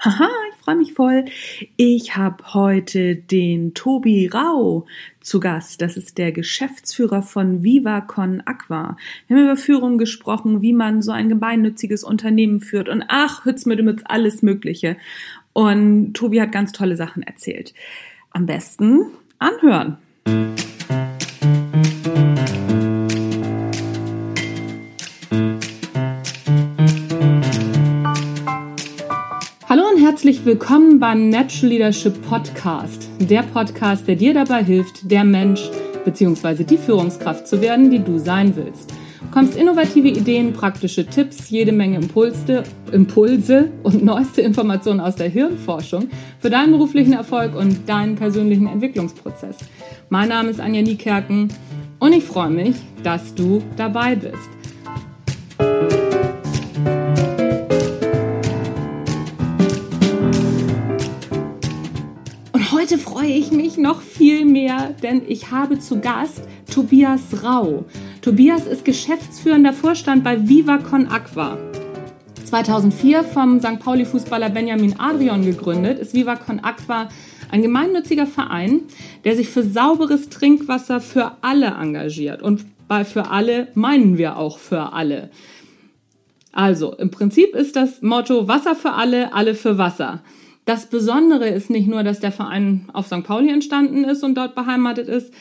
Haha, ich freue mich voll. Ich habe heute den Tobi Rau zu Gast. Das ist der Geschäftsführer von Viva Con Aqua. Wir haben über Führung gesprochen, wie man so ein gemeinnütziges Unternehmen führt und ach, Hütz mit Hütz, alles Mögliche. Und Tobi hat ganz tolle Sachen erzählt. Am besten anhören. Herzlich willkommen beim Natural Leadership Podcast. Der Podcast, der dir dabei hilft, der Mensch bzw. die Führungskraft zu werden, die du sein willst. Du bekommst innovative Ideen, praktische Tipps, jede Menge Impulse, Impulse und neueste Informationen aus der Hirnforschung für deinen beruflichen Erfolg und deinen persönlichen Entwicklungsprozess. Mein Name ist Anja Niekerken und ich freue mich, dass du dabei bist. Heute freue ich mich noch viel mehr, denn ich habe zu Gast Tobias Rau. Tobias ist geschäftsführender Vorstand bei Viva Con Aqua. 2004 vom St. Pauli-Fußballer Benjamin Adrian gegründet, ist Viva Con Aqua ein gemeinnütziger Verein, der sich für sauberes Trinkwasser für alle engagiert. Und bei für alle meinen wir auch für alle. Also, im Prinzip ist das Motto Wasser für alle, alle für Wasser. Das Besondere ist nicht nur, dass der Verein auf St. Pauli entstanden ist und dort beheimatet ist,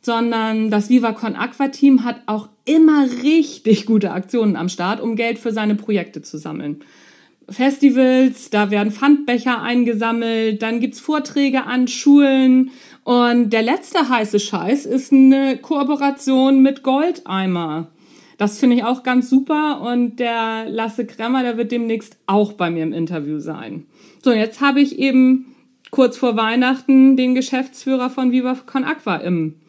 sondern das Viva Con Aqua Team hat auch immer richtig gute Aktionen am Start, um Geld für seine Projekte zu sammeln. Festivals, da werden Pfandbecher eingesammelt, dann gibt's Vorträge an Schulen und der letzte heiße Scheiß ist eine Kooperation mit Goldeimer. Das finde ich auch ganz super und der Lasse Kremmer, der wird demnächst auch bei mir im Interview sein. So, jetzt habe ich eben kurz vor Weihnachten den Geschäftsführer von Viva Con Aqua im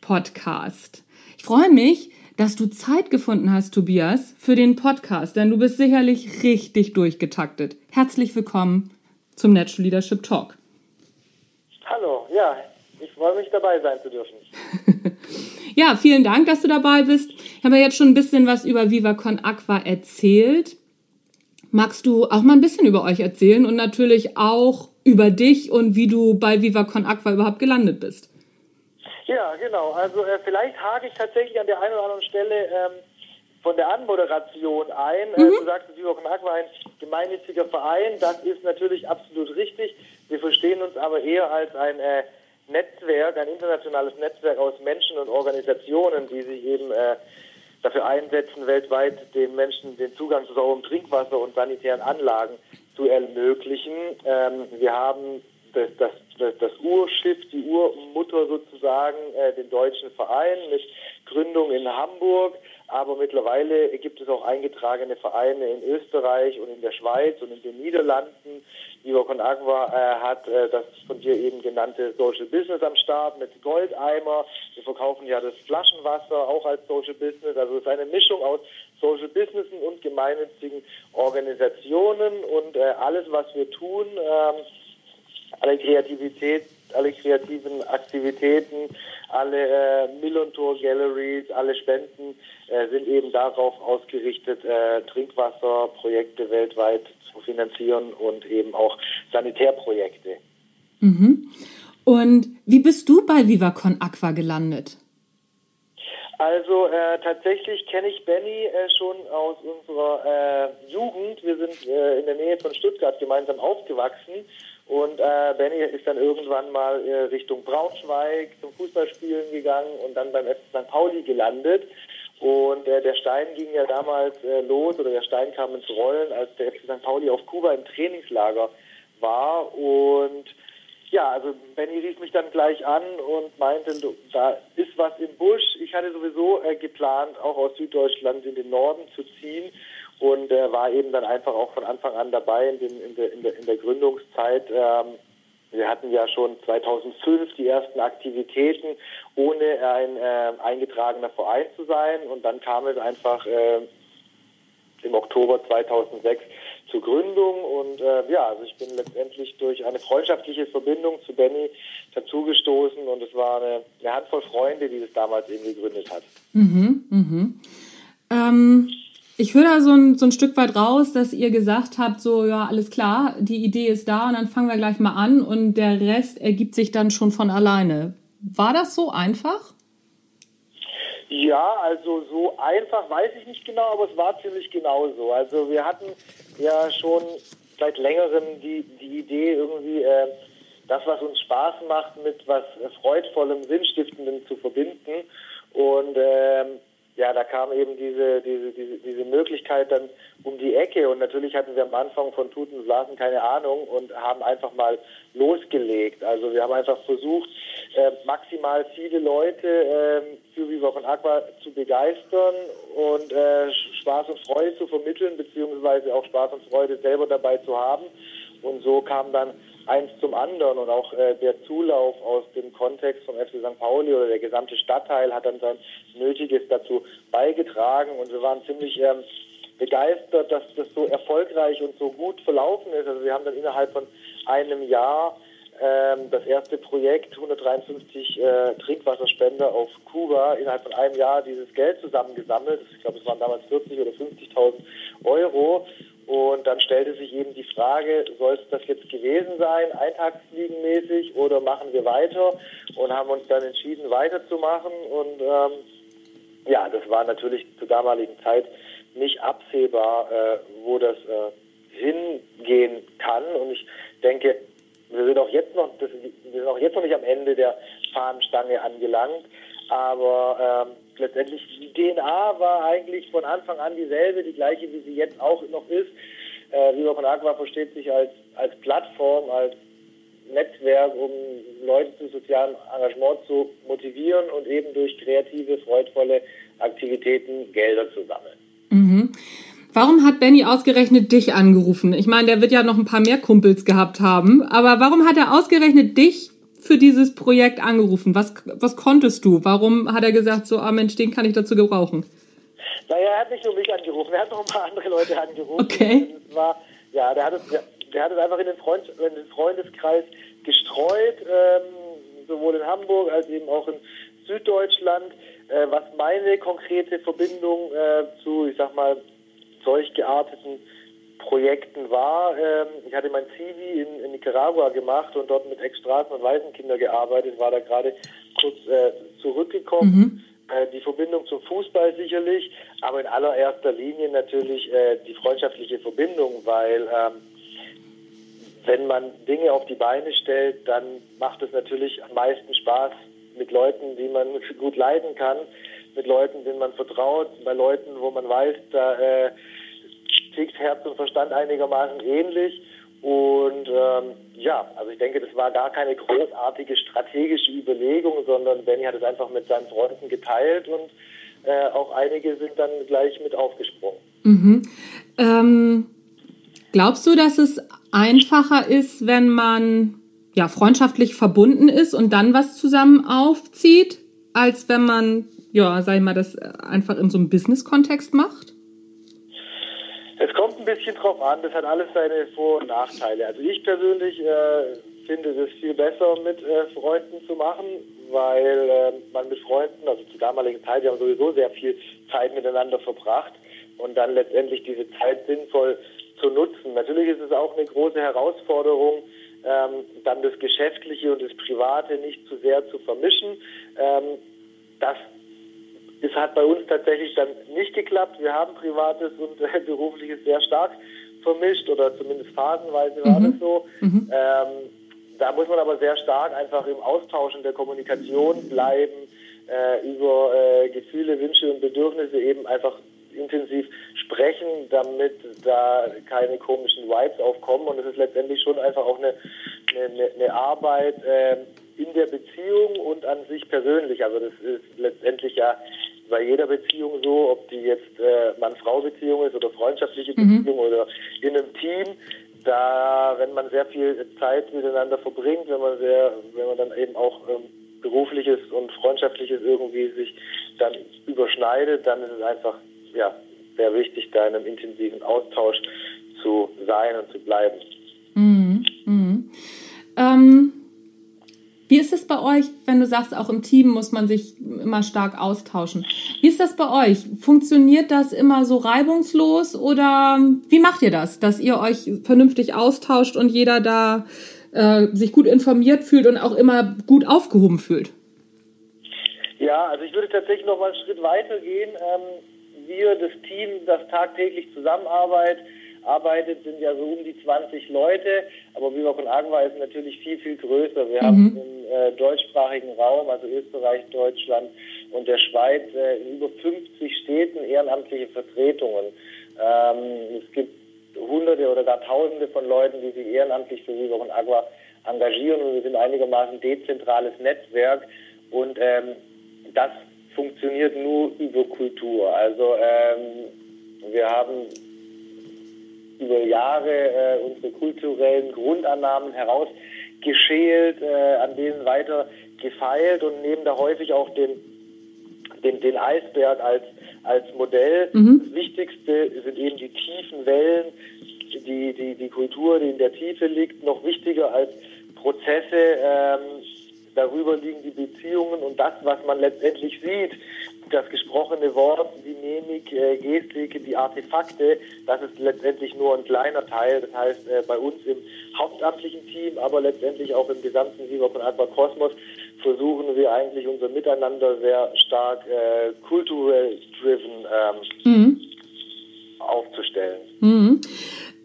Podcast. Ich freue mich, dass du Zeit gefunden hast, Tobias, für den Podcast, denn du bist sicherlich richtig durchgetaktet. Herzlich willkommen zum Natural Leadership Talk. Hallo, ja, ich freue mich dabei sein zu dürfen. ja, vielen Dank, dass du dabei bist. Ich habe jetzt schon ein bisschen was über Viva Con Aqua erzählt. Magst du auch mal ein bisschen über euch erzählen und natürlich auch über dich und wie du bei Viva Con Aqua überhaupt gelandet bist? Ja, genau. Also äh, vielleicht hake ich tatsächlich an der einen oder anderen Stelle ähm, von der Anmoderation ein. Äh, mhm. du sagst, Viva Con Aqua ein gemeinnütziger Verein. Das ist natürlich absolut richtig. Wir verstehen uns aber eher als ein äh, Netzwerk, ein internationales Netzwerk aus Menschen und Organisationen, die sich eben äh, dafür einsetzen, weltweit den Menschen den Zugang zu sauberem Trinkwasser und sanitären Anlagen zu ermöglichen. Ähm, wir haben das, das, das, das, Urschiff, die Urmutter sozusagen, äh, den deutschen Verein mit Gründung in Hamburg. Aber mittlerweile gibt es auch eingetragene Vereine in Österreich und in der Schweiz und in den Niederlanden. Viva Con Agua äh, hat äh, das von dir eben genannte Social Business am Start mit Goldeimer. Wir verkaufen ja das Flaschenwasser auch als Social Business. Also es ist eine Mischung aus Social Businessen und gemeinnützigen Organisationen und äh, alles, was wir tun, ähm, alle Kreativität, alle kreativen Aktivitäten, alle äh, Millantor Galleries, alle Spenden äh, sind eben darauf ausgerichtet, äh, Trinkwasserprojekte weltweit zu finanzieren und eben auch Sanitärprojekte. Mhm. Und wie bist du bei VivaCon Aqua gelandet? Also äh, tatsächlich kenne ich Benny äh, schon aus unserer äh, Jugend. Wir sind äh, in der Nähe von Stuttgart gemeinsam aufgewachsen und äh, Benny ist dann irgendwann mal äh, Richtung Braunschweig zum Fußballspielen gegangen und dann beim FC St. Pauli gelandet. Und äh, der Stein ging ja damals äh, los oder der Stein kam ins Rollen, als der FC St. Pauli auf Kuba im Trainingslager war. Und ja, also Benny rief mich dann gleich an und meinte, da ist was im Busch. Ich hatte sowieso äh, geplant, auch aus Süddeutschland in den Norden zu ziehen und äh, war eben dann einfach auch von Anfang an dabei in, den, in, der, in, der, in der Gründungszeit. Ähm, wir hatten ja schon 2005 die ersten Aktivitäten, ohne ein äh, eingetragener Verein zu sein. Und dann kam es einfach äh, im Oktober 2006 zur Gründung. Und äh, ja, also ich bin letztendlich durch eine freundschaftliche Verbindung zu Benny dazugestoßen. Und es war eine, eine Handvoll Freunde, die das damals eben gegründet hat. Mhm, mhm. Ähm Ich höre da so ein, so ein Stück weit raus, dass ihr gesagt habt, so, ja, alles klar, die Idee ist da und dann fangen wir gleich mal an und der Rest ergibt sich dann schon von alleine. War das so einfach? Ja, also so einfach weiß ich nicht genau, aber es war ziemlich genauso. Also wir hatten ja schon seit längerem die, die Idee irgendwie, äh, das, was uns Spaß macht, mit was Freudvollem, Sinnstiftendem zu verbinden. Und ähm, ja, da kam eben diese, diese, diese, diese Möglichkeit dann um die Ecke und natürlich hatten wir am Anfang von Tuten und Blasen keine Ahnung und haben einfach mal losgelegt. Also wir haben einfach versucht, äh, maximal viele Leute äh, für Viva von Aqua zu begeistern und äh, Spaß und Freude zu vermitteln, beziehungsweise auch Spaß und Freude selber dabei zu haben. Und so kam dann eins zum anderen und auch äh, der Zulauf aus dem Kontext vom FC St. Pauli oder der gesamte Stadtteil hat dann sein Nötiges dazu beigetragen und wir waren ziemlich ähm, begeistert, dass das so erfolgreich und so gut verlaufen ist. Also wir haben dann innerhalb von einem Jahr ähm, das erste Projekt 153 äh, Trinkwasserspender auf Kuba innerhalb von einem Jahr dieses Geld zusammengesammelt. Ich glaube, es waren damals 40 oder 50.000 Euro und dann stellte sich eben die Frage, soll es das jetzt gewesen sein, eintagsfliegenmäßig, oder machen wir weiter? Und haben uns dann entschieden, weiterzumachen. Und ähm, ja, das war natürlich zur damaligen Zeit nicht absehbar, äh, wo das äh, hingehen kann. Und ich denke, wir sind auch jetzt noch, das, wir sind auch jetzt noch nicht am Ende der Fahnenstange angelangt. Aber ähm, letztendlich die DNA war eigentlich von Anfang an dieselbe, die gleiche, wie sie jetzt auch noch ist. Äh, Viva von Aqua versteht sich als, als Plattform, als Netzwerk, um Leute zu sozialem Engagement zu motivieren und eben durch kreative, freudvolle Aktivitäten Gelder zu sammeln. Mhm. Warum hat Benny ausgerechnet dich angerufen? Ich meine, der wird ja noch ein paar mehr Kumpels gehabt haben, aber warum hat er ausgerechnet dich für dieses Projekt angerufen? Was, was konntest du? Warum hat er gesagt, so, ah Mensch, den kann ich dazu gebrauchen? Naja, er hat nicht nur mich angerufen, er hat noch ein paar andere Leute angerufen. Okay. Es war, ja, der hat es, der hat es einfach in den, Freund, in den Freundeskreis gestreut, ähm, sowohl in Hamburg als eben auch in Süddeutschland, äh, was meine konkrete Verbindung äh, zu, ich sag mal, solch gearteten Projekten war. Ähm, ich hatte mein Zivi in, in, Nicaragua gemacht und dort mit Ex-Straßen- und Waisenkinder gearbeitet, war da gerade kurz äh, zurückgekommen. Mhm. Äh, die Verbindung zum Fußball sicherlich, aber in allererster Linie natürlich äh, die freundschaftliche Verbindung, weil ähm, wenn man Dinge auf die Beine stellt, dann macht es natürlich am meisten Spaß mit Leuten, die man gut leiden kann, mit Leuten, denen man vertraut, bei Leuten, wo man weiß, da äh, tickt Herz und Verstand einigermaßen ähnlich. Und ähm, ja, also ich denke, das war gar keine großartige strategische Überlegung, sondern Benny hat es einfach mit seinen Freunden geteilt und äh, auch einige sind dann gleich mit aufgesprungen. Mhm. Ähm, glaubst du, dass es einfacher ist, wenn man ja freundschaftlich verbunden ist und dann was zusammen aufzieht, als wenn man ja, sag ich mal, das einfach in so einem Business-Kontext macht? Es kommt ein bisschen drauf an, das hat alles seine Vor- und Nachteile. Also ich persönlich äh, finde es viel besser mit äh, Freunden zu machen, weil äh, man mit Freunden, also zur damaligen Zeit, wir haben sowieso sehr viel Zeit miteinander verbracht und dann letztendlich diese Zeit sinnvoll zu nutzen. Natürlich ist es auch eine große Herausforderung, ähm, dann das Geschäftliche und das Private nicht zu sehr zu vermischen. Ähm, das es hat bei uns tatsächlich dann nicht geklappt. Wir haben Privates und äh, Berufliches sehr stark vermischt oder zumindest phasenweise war mhm. das so. Mhm. Ähm, da muss man aber sehr stark einfach im Austausch und der Kommunikation bleiben, äh, über äh, Gefühle, Wünsche und Bedürfnisse eben einfach intensiv sprechen, damit da keine komischen Vibes aufkommen. Und es ist letztendlich schon einfach auch eine, eine, eine Arbeit äh, in der Beziehung und an sich persönlich. Also das ist letztendlich ja bei jeder Beziehung so, ob die jetzt äh, Mann-Frau-Beziehung ist oder freundschaftliche mhm. Beziehung oder in einem Team. Da, wenn man sehr viel Zeit miteinander verbringt, wenn man sehr, wenn man dann eben auch ähm, berufliches und freundschaftliches irgendwie sich dann überschneidet, dann ist es einfach ja sehr wichtig, da in einem intensiven Austausch zu sein und zu bleiben. Mhm. Mhm. Ähm, wie ist es bei euch, wenn du sagst, auch im Team muss man sich immer stark austauschen? Wie ist das bei euch? Funktioniert das immer so reibungslos oder wie macht ihr das, dass ihr euch vernünftig austauscht und jeder da äh, sich gut informiert fühlt und auch immer gut aufgehoben fühlt? Ja, also ich würde tatsächlich noch mal einen Schritt weiter gehen. Ähm, wir, das Team, das tagtäglich zusammenarbeitet, arbeitet, sind ja so um die 20 Leute, aber Viva con Agua ist natürlich viel, viel größer. Wir mhm. haben äh, deutschsprachigen Raum, also Österreich, Deutschland und der Schweiz, äh, in über 50 Städten ehrenamtliche Vertretungen. Ähm, es gibt Hunderte oder gar Tausende von Leuten, die sich ehrenamtlich für Viva con Agua engagieren und wir sind einigermaßen dezentrales Netzwerk und ähm, das funktioniert nur über Kultur. Also ähm, wir haben über Jahre äh, unsere kulturellen Grundannahmen herausgeschält, äh, an denen weiter gefeilt und nehmen da häufig auch den, den, den Eisberg als, als Modell. Mhm. Das Wichtigste sind eben die tiefen Wellen, die, die, die Kultur, die in der Tiefe liegt, noch wichtiger als Prozesse. Ähm, darüber liegen die Beziehungen und das, was man letztendlich sieht, das gesprochene Wort, die Mimik, äh, Gestik, die Artefakte, das ist letztendlich nur ein kleiner Teil. Das heißt, äh, bei uns im hauptamtlichen Team, aber letztendlich auch im gesamten Viva von Aqua Kosmos versuchen wir eigentlich unser Miteinander sehr stark äh, kulturell driven ähm, mhm. aufzustellen. Mhm.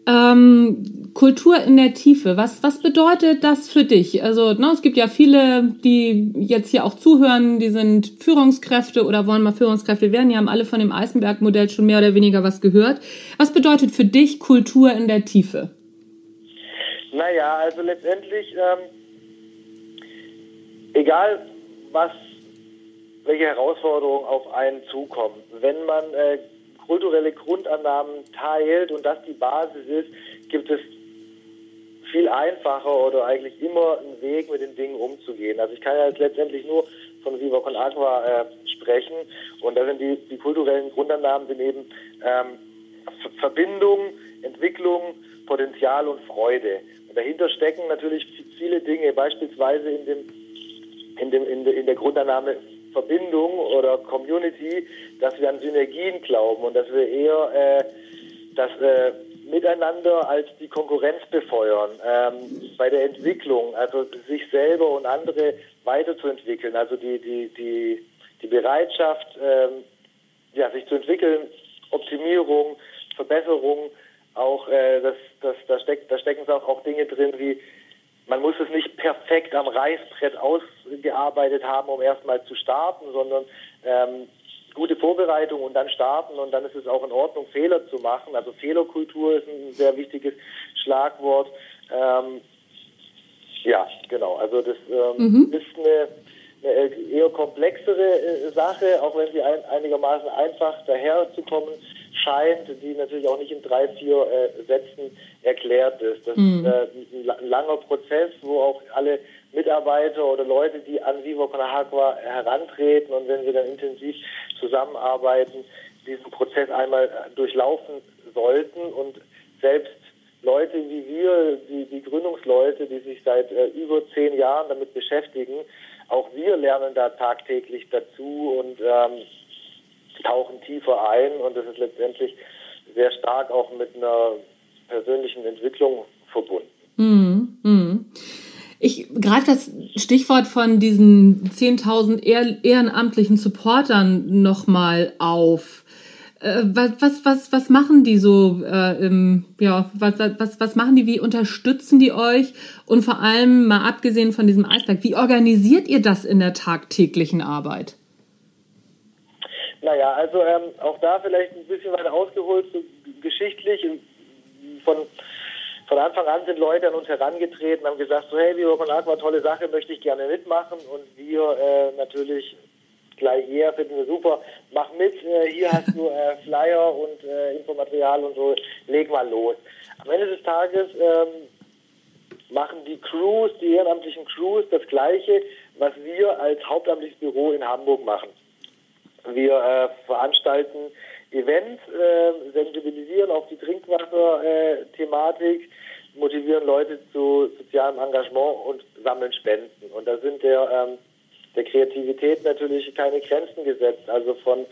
Ähm, Kultur in der Tiefe, was, was bedeutet das für dich? Also ne, es gibt ja viele, die jetzt hier auch zuhören, die sind Führungskräfte oder wollen mal Führungskräfte werden, die haben alle von dem Eisenberg-Modell schon mehr oder weniger was gehört. Was bedeutet für dich Kultur in der Tiefe? Naja, also letztendlich, ähm, egal was, welche Herausforderungen auf einen zukommen, wenn man äh, kulturelle Grundannahmen teilt und das die Basis ist, gibt es viel einfacher oder eigentlich immer einen Weg, mit den Dingen umzugehen. Also ich kann ja jetzt letztendlich nur von Viva Con Agua äh, sprechen und da sind die, die kulturellen Grundannahmen sind eben ähm, Verbindung, Entwicklung, Potenzial und Freude. Und dahinter stecken natürlich viele Dinge, beispielsweise in dem in, dem, in, de, in der Grundannahme Verbindung oder Community, dass wir an Synergien glauben und dass wir eher äh, das äh, Miteinander als die Konkurrenz befeuern ähm, bei der Entwicklung, also sich selber und andere weiterzuentwickeln, also die die die die Bereitschaft, ähm, ja, sich zu entwickeln, Optimierung, Verbesserung, auch äh, das, das, da, steckt, da stecken auch, auch Dinge drin wie man muss es nicht perfekt am Reißbrett ausgearbeitet haben, um erstmal zu starten, sondern ähm, gute Vorbereitung und dann starten und dann ist es auch in Ordnung, Fehler zu machen. Also Fehlerkultur ist ein sehr wichtiges Schlagwort. Ähm, ja, genau. Also das ähm, mhm. ist eine, eine, eher komplexere äh, Sache, auch wenn sie ein, einigermaßen einfach daherzukommen scheint, die natürlich auch nicht in drei, vier äh, Sätzen erklärt ist. Das mhm. ist äh, ein langer Prozess, wo auch alle Mitarbeiter oder Leute, die an Vivo con Agua herantreten und wenn wir dann intensiv zusammenarbeiten, diesen Prozess einmal äh, durchlaufen sollten und selbst Leute wie wir, die, die Gründungsleute, die sich seit äh, über zehn Jahren damit beschäftigen, auch wir lernen da tagtäglich dazu und ähm, tauchen tiefer ein und das ist letztendlich sehr stark auch mit einer persönlichen Entwicklung verbunden. Mhm. Mhm. Ich greife das Stichwort von diesen 10.000 ehrenamtlichen Supportern nochmal auf. Äh, was, was, was, was machen die so? Äh, im, ja, was, was, was machen die? Wie unterstützen die euch? Und vor allem, mal abgesehen von diesem Eisberg, wie organisiert ihr das in der tagtäglichen Arbeit? Naja, also ähm, auch da vielleicht ein bisschen weiter ausgeholt, so geschichtlich. Von, von Anfang an sind Leute an uns herangetreten, haben gesagt, so hey, Viva con Aqua, tolle Sache, möchte ich gerne mitmachen. Und wir äh, natürlich gleich hier, finden wir super, mach mit, äh, hier hast du äh, Flyer und äh, Infomaterial und so, leg mal los. Am Ende des Tages ähm, machen die Crews, die ehrenamtlichen Crews das Gleiche, was wir als hauptamtliches Büro in Hamburg machen. Wir äh, veranstalten Events, äh, sensibilisieren auf die Trinkwasser-Thematik. motivieren Leute zu sozialem Engagement und sammeln Spenden. Und da sind der, ähm, der Kreativität natürlich keine Grenzen gesetzt. Also von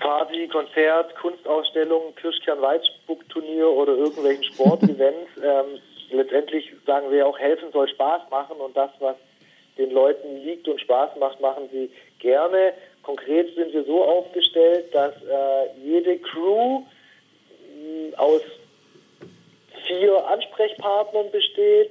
Party, Konzert, Kunstausstellung, Kirschkern-Weitspuckturnier oder irgendwelchen Sportevents. ähm, letztendlich sagen wir auch, helfen soll Spaß machen und das, was den Leuten liegt und Spaß macht, machen sie gerne. Konkret sind wir so aufgestellt, dass äh, jede Crew mh, aus vier Ansprechpartnern besteht.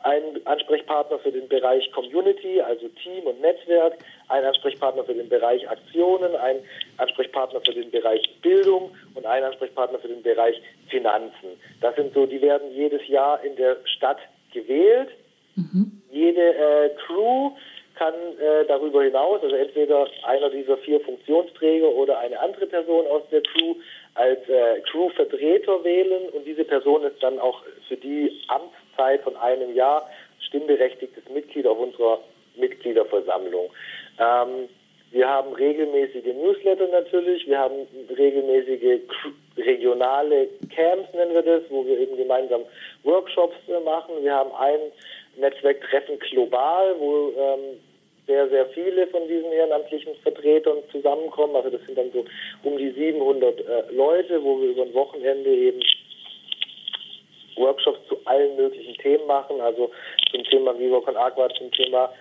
Ein Ansprechpartner für den Bereich Community, also Team und Netzwerk, ein Ansprechpartner für den Bereich Aktionen, ein Ansprechpartner für den Bereich Bildung und ein Ansprechpartner für den Bereich Finanzen. Das sind so, die werden jedes Jahr in der Stadt gewählt. Mhm. Jede äh, Crew kann äh, darüber hinaus, also entweder einer dieser vier Funktionsträger oder eine andere Person aus der Crew als äh, Crew-Vertreter wählen und diese Person ist dann auch für die Amtszeit von einem Jahr stimmberechtigtes Mitglied auf unserer Mitgliederversammlung. Ähm, wir haben regelmäßige Newsletter natürlich, wir haben regelmäßige regionale Camps, nennen wir das, wo wir eben gemeinsam Workshops äh, machen. Wir haben ein Netzwerktreffen global, wo ähm, sehr, sehr viele von diesen ehrenamtlichen Vertretern zusammenkommen. Also das sind dann so um die 700 äh, Leute, wo wir über ein Wochenende eben Workshops zu allen möglichen Themen machen, also zum Thema Viva con Aqua, zum Thema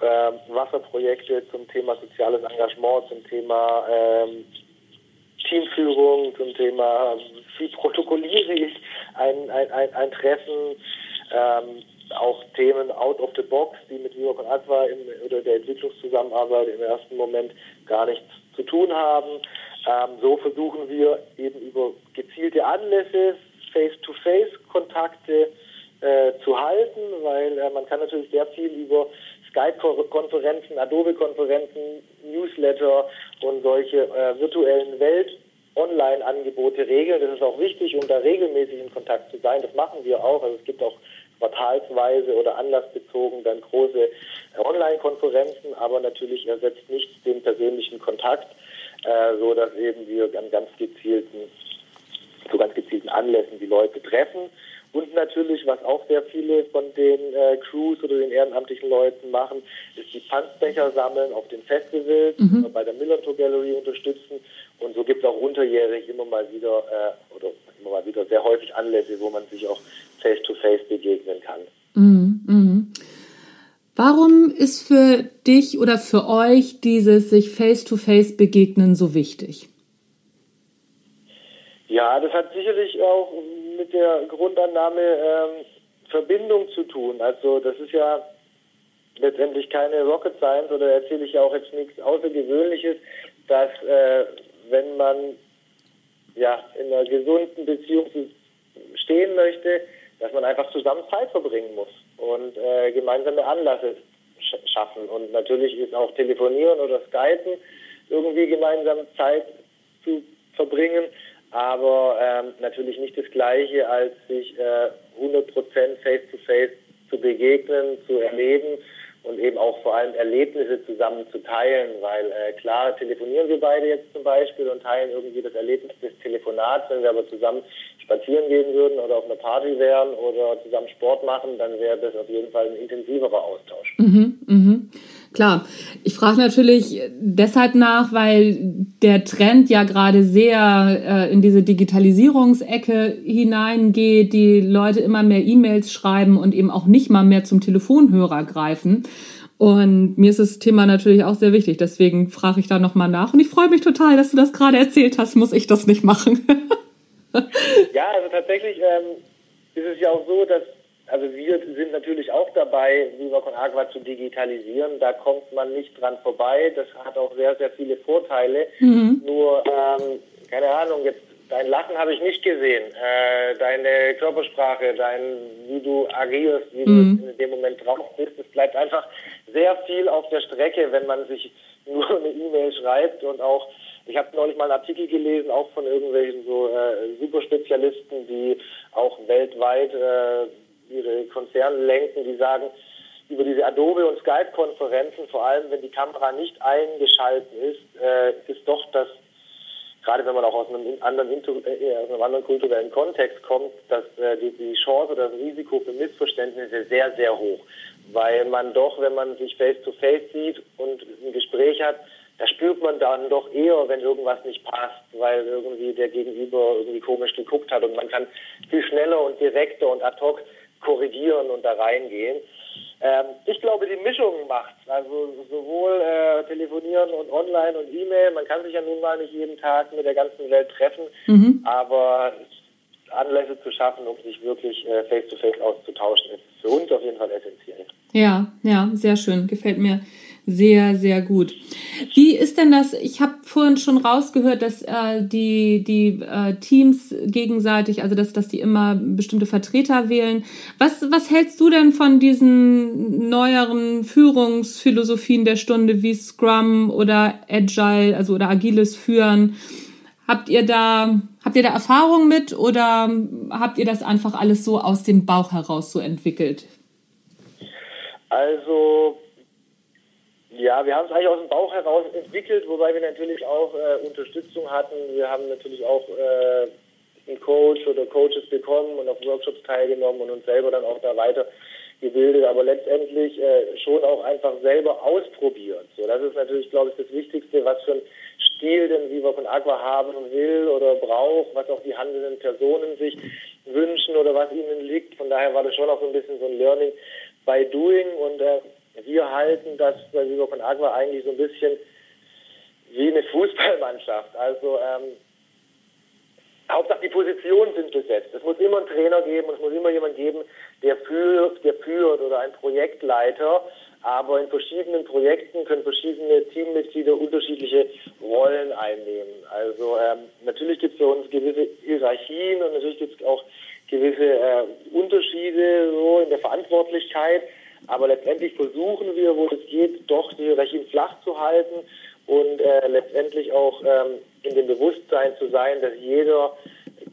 äh, Wasserprojekte, zum Thema soziales Engagement, zum Thema ähm, Teamführung, zum Thema, wie protokolliere ich ein, ein, ein, ein Treffen, ähm, auch Themen out of the box, die mit Viva con Aqua im, oder der Entwicklungszusammenarbeit im ersten Moment gar nichts zu tun haben. Ähm, so versuchen wir eben über gezielte Anlässe Face-to-Face-Kontakte äh, zu halten, weil äh, man kann natürlich sehr viel über Skype-Konferenzen, Adobe-Konferenzen, Newsletter und solche äh, virtuellen Welt Online-Angebote regeln. Das ist auch wichtig, um da regelmäßig in Kontakt zu sein. Das machen wir auch. Also es gibt auch quartalsweise oder anlassbezogen dann große Online-Konferenzen, aber natürlich ersetzt nicht den persönlichen Kontakt, äh, so dass eben wir an ganz gezielten, zu ganz gezielten Anlässen die Leute treffen. Und natürlich, was auch sehr viele von den äh, Crews oder den ehrenamtlichen Leuten machen, ist die Pfandbecher sammeln auf den Festivals, mhm. bei der Millantor Gallery unterstützen. Und so gibt es auch unterjährig immer mal wieder äh, oder immer mal wieder sehr häufig Anlässe, wo man sich auch face-to-face -face begegnen kann. Mhm. Mhm. Warum ist für dich oder für euch dieses sich face-to-face -face begegnen so wichtig? Ja, das hat sicherlich auch mit der Grundannahme ähm, Verbindung zu tun. Also das ist ja letztendlich keine Rocket Science oder erzähle ich ja auch jetzt nichts Außergewöhnliches, dass äh, wenn man ja in einer gesunden Beziehung stehen möchte, dass man einfach zusammen Zeit verbringen muss und äh, gemeinsame Anlässe sch schaffen. Und natürlich ist auch Telefonieren oder Skypen irgendwie gemeinsam Zeit zu verbringen aber ähm, natürlich nicht das Gleiche, als sich äh, 100% face-to-face zu begegnen, zu erleben und eben auch vor allem Erlebnisse zusammen zu teilen, weil äh, klar telefonieren wir beide jetzt zum Beispiel und teilen irgendwie das Erlebnis des Telefonats, wenn wir aber zusammen spazieren gehen würden oder auf einer Party wären oder zusammen Sport machen, dann wäre das auf jeden Fall ein intensiverer Austausch. Mhm, mhm. Klar, ich frage natürlich deshalb nach, weil der Trend ja gerade sehr äh, in diese Digitalisierungsecke hineingeht, die Leute immer mehr E-Mails schreiben und eben auch nicht mal mehr zum Telefonhörer greifen. Und mir ist das Thema natürlich auch sehr wichtig, deswegen frage ich da nochmal nach. Und ich freue mich total, dass du das gerade erzählt hast, muss ich das nicht machen. ja, also tatsächlich ähm, ist es ja auch so, dass also wir sind natürlich auch dabei, Viva Con Agua zu digitalisieren. Da kommt man nicht dran vorbei. Das hat auch sehr, sehr viele Vorteile. Mhm. Nur, ähm, keine Ahnung, jetzt dein Lachen habe ich nicht gesehen. Äh, deine Körpersprache, dein, wie du agierst, wie mhm. du in dem Moment drauf bist, es bleibt einfach sehr viel auf der Strecke, wenn man sich nur eine E-Mail schreibt und auch ich habe neulich mal einen Artikel gelesen, auch von irgendwelchen so äh, Superspezialisten, die auch weltweit äh, ihre Konzerne lenken, die sagen, über diese Adobe- und Skype-Konferenzen, vor allem wenn die Kamera nicht eingeschaltet ist, äh, ist doch das gerade wenn man auch aus einem anderen, äh, aus einem anderen kulturellen Kontext kommt, dass äh, die, die Chance oder das Risiko für Missverständnisse sehr, sehr hoch. Weil man doch, wenn man sich face-to-face -face sieht und ein Gespräch hat, da spürt man dann doch eher, wenn irgendwas nicht passt, weil irgendwie der Gegenüber irgendwie komisch geguckt hat und man kann viel schneller und direkter und ad hoc korrigieren und da reingehen. Ähm, ich glaube, die Mischung macht Also sowohl äh, telefonieren und online und E-Mail. Man kann sich ja nun mal nicht jeden Tag mit der ganzen Welt treffen, mhm. aber Anlässe zu schaffen, um sich wirklich äh, face-to-face -face auszutauschen, ist für uns auf jeden Fall essentiell. Ja, ja, sehr schön. Gefällt mir sehr, sehr gut. Wie ist denn das? Ich habe vorhin schon rausgehört, dass äh, die, die äh, Teams gegenseitig, also dass, dass die immer bestimmte Vertreter wählen. Was, was hältst du denn von diesen neueren Führungsphilosophien der Stunde wie Scrum oder Agile, also oder agiles Führen? Habt ihr da, habt ihr da Erfahrung mit oder habt ihr das einfach alles so aus dem Bauch heraus so entwickelt? Also ja, wir haben es eigentlich aus dem Bauch heraus entwickelt, wobei wir natürlich auch äh, Unterstützung hatten. Wir haben natürlich auch äh, einen Coach oder Coaches bekommen und auf Workshops teilgenommen und uns selber dann auch da weitergebildet, aber letztendlich äh, schon auch einfach selber ausprobiert. So, das ist natürlich, glaube ich, das Wichtigste, was für ein Stil denn Viva von Aqua haben will oder braucht, was auch die handelnden Personen sich wünschen oder was ihnen liegt. Von daher war das schon auch so ein bisschen so ein Learning by Doing und äh, wir halten das bei Viva von Agua eigentlich so ein bisschen wie eine Fußballmannschaft. Also ähm, Hauptsache die Positionen sind besetzt. Es muss immer einen Trainer geben und es muss immer jemand geben, der führt, der führt oder ein Projektleiter. Aber in verschiedenen Projekten können verschiedene Teammitglieder unterschiedliche Rollen einnehmen. Also ähm, natürlich gibt es für uns gewisse Hierarchien und natürlich gibt es auch gewisse äh, Unterschiede so in der Verantwortlichkeit. Aber letztendlich versuchen wir, wo es geht, doch die Hierarchien flach zu halten und äh, letztendlich auch ähm, in dem Bewusstsein zu sein, dass jeder,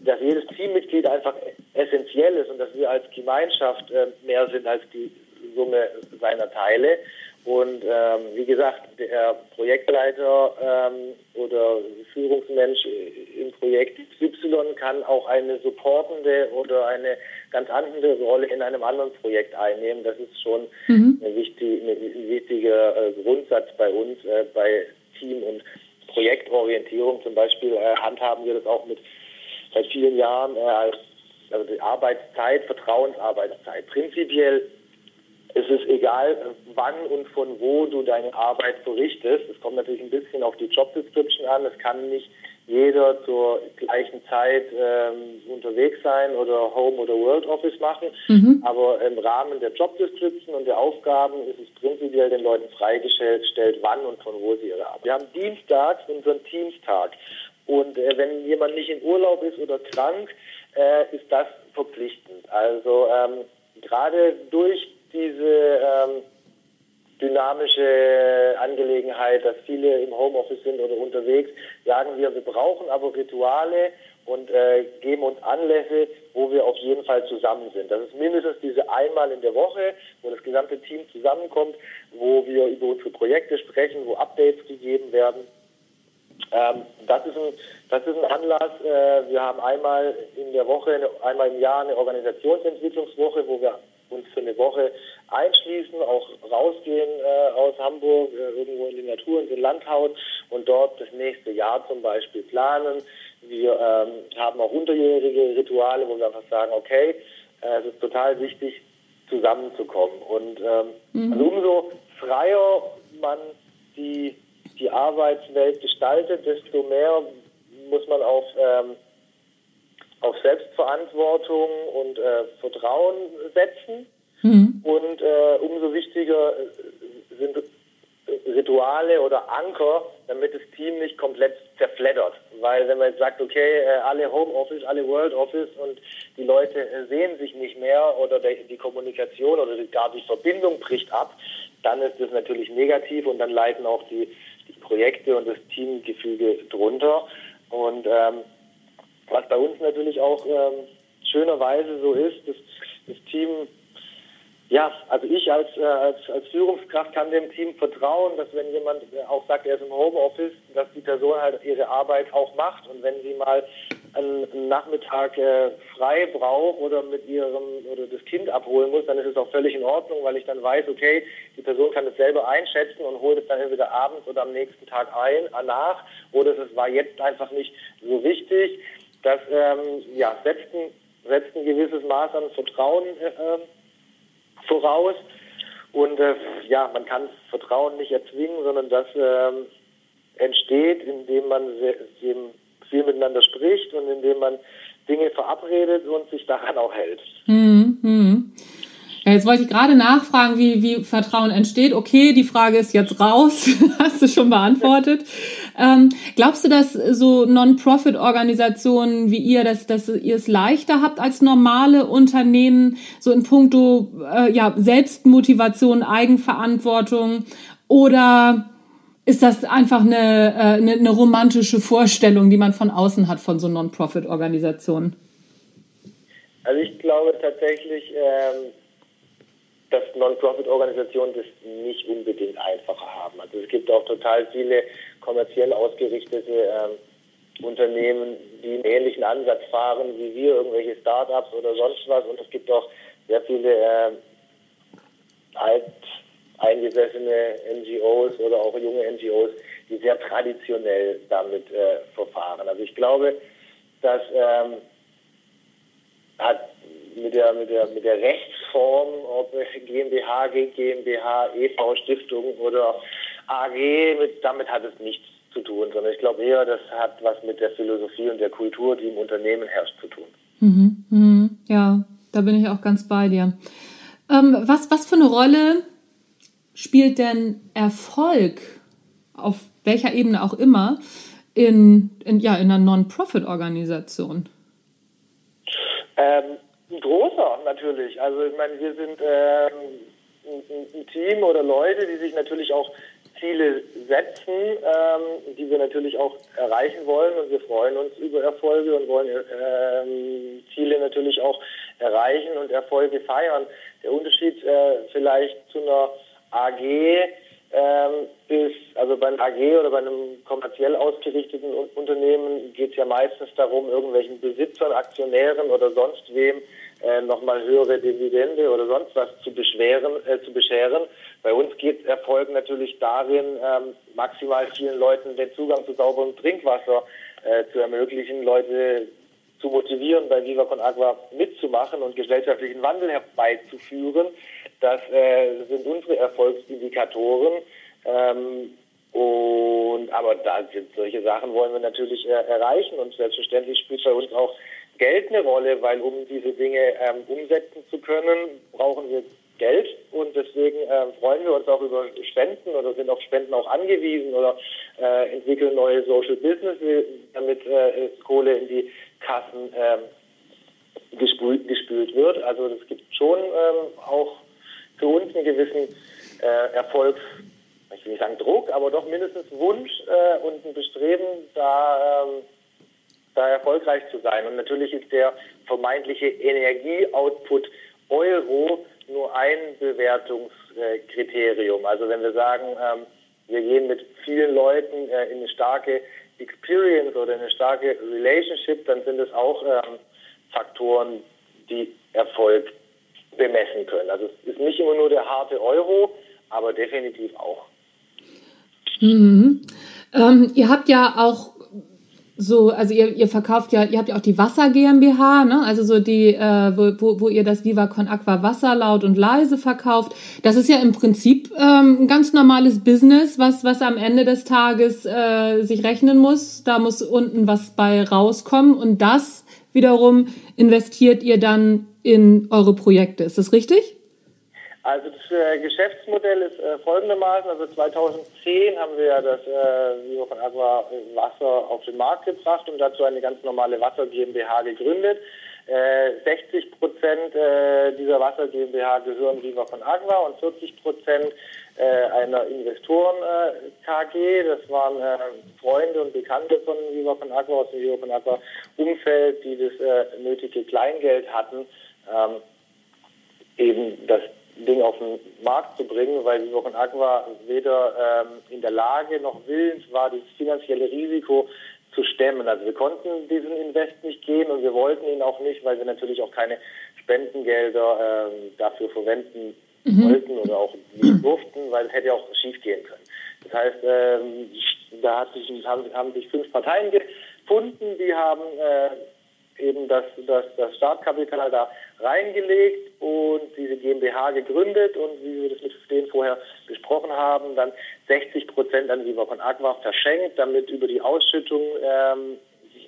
dass jedes Teammitglied einfach essentiell ist und dass wir als Gemeinschaft äh, mehr sind als die Summe seiner Teile. Und ähm, wie gesagt, der Projektleiter ähm, oder Führungsmensch im Projekt Y kann auch eine supportende oder eine ganz andere Rolle in einem anderen Projekt einnehmen. Das ist schon mhm. ein, wichtig, ein wichtiger äh, Grundsatz bei uns, äh, bei Team- und Projektorientierung. Zum Beispiel äh, handhaben wir das auch mit seit vielen Jahren äh, als also die Arbeitszeit, Vertrauensarbeitszeit. Prinzipiell es ist egal, wann und von wo du deine Arbeit verrichtest. Es kommt natürlich ein bisschen auf die Job Description an. Es kann nicht jeder zur gleichen Zeit ähm, unterwegs sein oder Home oder World Office machen. Mhm. Aber im Rahmen der Job Description und der Aufgaben ist es prinzipiell den Leuten freigestellt, wann und von wo sie ihre Arbeit. Wir haben dienstags unseren Teamstag. Und äh, wenn jemand nicht in Urlaub ist oder krank, äh, ist das verpflichtend. Also ähm, gerade durch diese ähm, dynamische Angelegenheit, dass viele im Homeoffice sind oder unterwegs, sagen wir, wir brauchen aber Rituale und äh, geben uns Anlässe, wo wir auf jeden Fall zusammen sind. Das ist mindestens diese einmal in der Woche, wo das gesamte Team zusammenkommt, wo wir über unsere Projekte sprechen, wo Updates gegeben werden. Ähm, das, ist ein, das ist ein Anlass. Äh, wir haben einmal in der Woche, einmal im Jahr eine Organisationsentwicklungswoche, wo wir uns für eine Woche einschließen, auch rausgehen äh, aus Hamburg, äh, irgendwo in die Natur, ins Landhaus und dort das nächste Jahr zum Beispiel planen. Wir ähm, haben auch unterjährige Rituale, wo wir einfach sagen, okay, äh, es ist total wichtig, zusammenzukommen. Und ähm, mhm. also umso freier man die, die Arbeitswelt gestaltet, desto mehr muss man auf ähm, auf Selbstverantwortung und äh, Vertrauen setzen. Mhm. Und äh, umso wichtiger äh, sind Rituale oder Anker, damit das Team nicht komplett zerfleddert. Weil wenn man jetzt sagt, okay, äh, alle Homeoffice, alle World Office und die Leute äh, sehen sich nicht mehr oder die Kommunikation oder gar die Verbindung bricht ab, dann ist das natürlich negativ und dann leiden auch die, die Projekte und das Teamgefüge drunter. Und ähm, was bei uns natürlich auch ähm, schönerweise so ist, dass das Team Ja, also ich als, äh, als, als Führungskraft kann dem Team vertrauen, dass wenn jemand äh, auch sagt, er ist im Homeoffice, dass die Person halt ihre Arbeit auch macht und wenn sie mal einen, Nachmittag äh, frei braucht oder mit ihrem oder das Kind abholen muss, dann ist es auch völlig in Ordnung, weil ich dann weiß, okay, die Person kann es selber einschätzen und holt es dann entweder abends oder am nächsten Tag ein, äh, nach oder es war jetzt einfach nicht so wichtig. Das ähm, ja, setzt, ein, setzt ein gewisses Maß an Vertrauen äh, ähm, voraus. Und äh, ja, man kann Vertrauen nicht erzwingen, sondern das ähm, entsteht, indem man viel miteinander spricht und indem man Dinge verabredet und sich daran auch hält. Hm, hm. Ja, jetzt wollte ich gerade nachfragen, wie, wie Vertrauen entsteht. Okay, die Frage ist jetzt raus, hast du schon beantwortet. Ähm, glaubst du, dass so Non-Profit-Organisationen wie ihr, dass, dass ihr es leichter habt als normale Unternehmen, so in puncto äh, ja, Selbstmotivation, Eigenverantwortung? Oder ist das einfach eine, äh, eine, eine romantische Vorstellung, die man von außen hat von so Non-Profit-Organisationen? Also ich glaube tatsächlich, ähm dass Non-Profit-Organisationen das nicht unbedingt einfacher haben. Also es gibt auch total viele kommerziell ausgerichtete ähm, Unternehmen, die einen ähnlichen Ansatz fahren wie wir, irgendwelche Startups oder sonst was. Und es gibt auch sehr viele äh, alt eingesessene NGOs oder auch junge NGOs, die sehr traditionell damit äh, verfahren. Also ich glaube, dass ähm, hat mit der, mit der, mit der Rechtsform, ob GmbH, GmbH, EV, Stiftung oder AG, mit, damit hat es nichts zu tun, sondern ich glaube eher, das hat was mit der Philosophie und der Kultur, die im Unternehmen herrscht, zu tun. Mhm, mh, ja, da bin ich auch ganz bei dir. Ähm, was, was für eine Rolle spielt denn Erfolg auf welcher Ebene auch immer in, in, ja, in einer Non-Profit-Organisation? Ähm, ein großer natürlich. Also ich meine, wir sind ähm, ein, Team oder Leute, die sich natürlich auch Ziele setzen, ähm, die wir natürlich auch erreichen wollen und wir freuen uns über Erfolge und wollen ähm, Ziele natürlich auch erreichen und Erfolge feiern. Der Unterschied äh, vielleicht zu einer AG ähm, ist, also bei einem AG oder bei einem kommerziell ausgerichteten Unternehmen geht es ja meistens darum, irgendwelchen Besitzern, Aktionären oder sonst wem äh, nochmal höhere Dividende oder sonst was zu beschweren, äh, zu bescheren. Bei uns geht Erfolg natürlich darin, ähm, maximal vielen Leuten den Zugang zu sauberem Trinkwasser äh, zu ermöglichen, Leute zu motivieren, bei Viva Con Agua mitzumachen und gesellschaftlichen Wandel herbeizuführen. Das äh, sind unsere Erfolgsindikatoren. Ähm, und aber da sind solche Sachen wollen wir natürlich äh, erreichen und selbstverständlich spielt bei uns auch Geld eine Rolle, weil um diese Dinge ähm, umsetzen zu können, brauchen wir Geld und deswegen äh, freuen wir uns auch über Spenden oder sind auf Spenden auch angewiesen oder äh, entwickeln neue Social Business, damit äh, Kohle in die Kassen ähm, gespült, gespült wird. Also es gibt schon ähm, auch für uns einen gewissen äh, Erfolgs, ich will nicht sagen Druck, aber doch mindestens Wunsch äh, und ein Bestreben, da ähm, da erfolgreich zu sein. Und natürlich ist der vermeintliche Energieoutput Euro nur ein Bewertungskriterium. Also wenn wir sagen, ähm, wir gehen mit vielen Leuten äh, in eine starke Experience oder in eine starke Relationship, dann sind es auch ähm, Faktoren, die Erfolg bemessen können. Also es ist nicht immer nur der harte Euro, aber definitiv auch. Mhm. Ähm, ihr habt ja auch so, also ihr, ihr verkauft ja, ihr habt ja auch die Wasser GmbH, ne? Also so die, äh, wo, wo, wo ihr das Viva Con Aqua Wasser laut und leise verkauft. Das ist ja im Prinzip ähm, ein ganz normales Business, was, was am Ende des Tages äh, sich rechnen muss. Da muss unten was bei rauskommen und das wiederum investiert ihr dann in eure Projekte. Ist das richtig? Also das äh, Geschäftsmodell ist äh, folgendermaßen. Also 2010 haben wir ja das äh, Vivo von Aqua Wasser auf den Markt gebracht und dazu eine ganz normale Wasser GmbH gegründet. 60 äh, Prozent äh, dieser Wasser GmbH gehören Viva von Agua und 40 Prozent äh, einer Investoren KG. Das waren Freunde und Bekannte von Viva von Agua aus dem Viva von Agua Umfeld, die das nötige Kleingeld hatten, ähm, eben das Ding auf den Markt zu bringen, weil Vivo und Aqua weder ähm, in der Lage noch willens war, dieses finanzielle Risiko zu stemmen. Also wir konnten diesen Invest nicht gehen und wir wollten ihn auch nicht, weil wir natürlich auch keine Spendengelder ähm, dafür verwenden mhm. wollten oder auch nicht durften, weil es hätte auch schief gehen können. Das heißt, ähm, da hat sich, haben, haben sich fünf Parteien gefunden, die haben äh, eben das, das, das Startkapital da reingelegt und diese GmbH gegründet und wie wir das mit denen vorher besprochen haben, dann 60 Prozent an Viva von Aqua verschenkt, damit über die Ausschüttung ähm,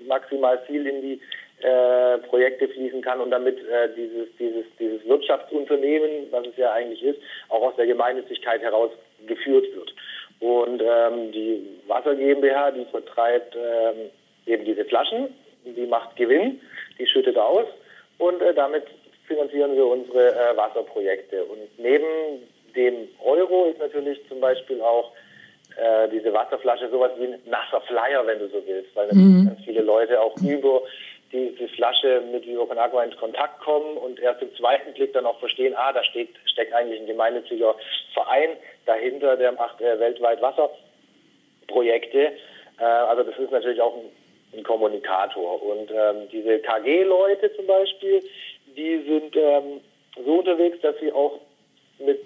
maximal viel in die äh, Projekte fließen kann und damit äh, dieses, dieses, dieses Wirtschaftsunternehmen, was es ja eigentlich ist, auch aus der Gemeinnützigkeit heraus geführt wird. Und ähm, die Wasser GmbH, die vertreibt ähm, eben diese Flaschen, die macht Gewinn, die schüttet aus und äh, damit finanzieren wir unsere äh, Wasserprojekte. Und neben dem Euro ist natürlich zum Beispiel auch äh, diese Wasserflasche sowas wie ein nasser Flyer, wenn du so willst, weil mhm. ganz viele Leute auch über diese Flasche mit Vivo Con Agua in Kontakt kommen und erst im zweiten Blick dann auch verstehen, ah, da steht, steckt eigentlich ein gemeinnütziger Verein dahinter, der macht äh, weltweit Wasserprojekte. Äh, also das ist natürlich auch ein, ein Kommunikator. Und ähm, diese KG-Leute zum Beispiel, die sind ähm, so unterwegs, dass sie auch mit,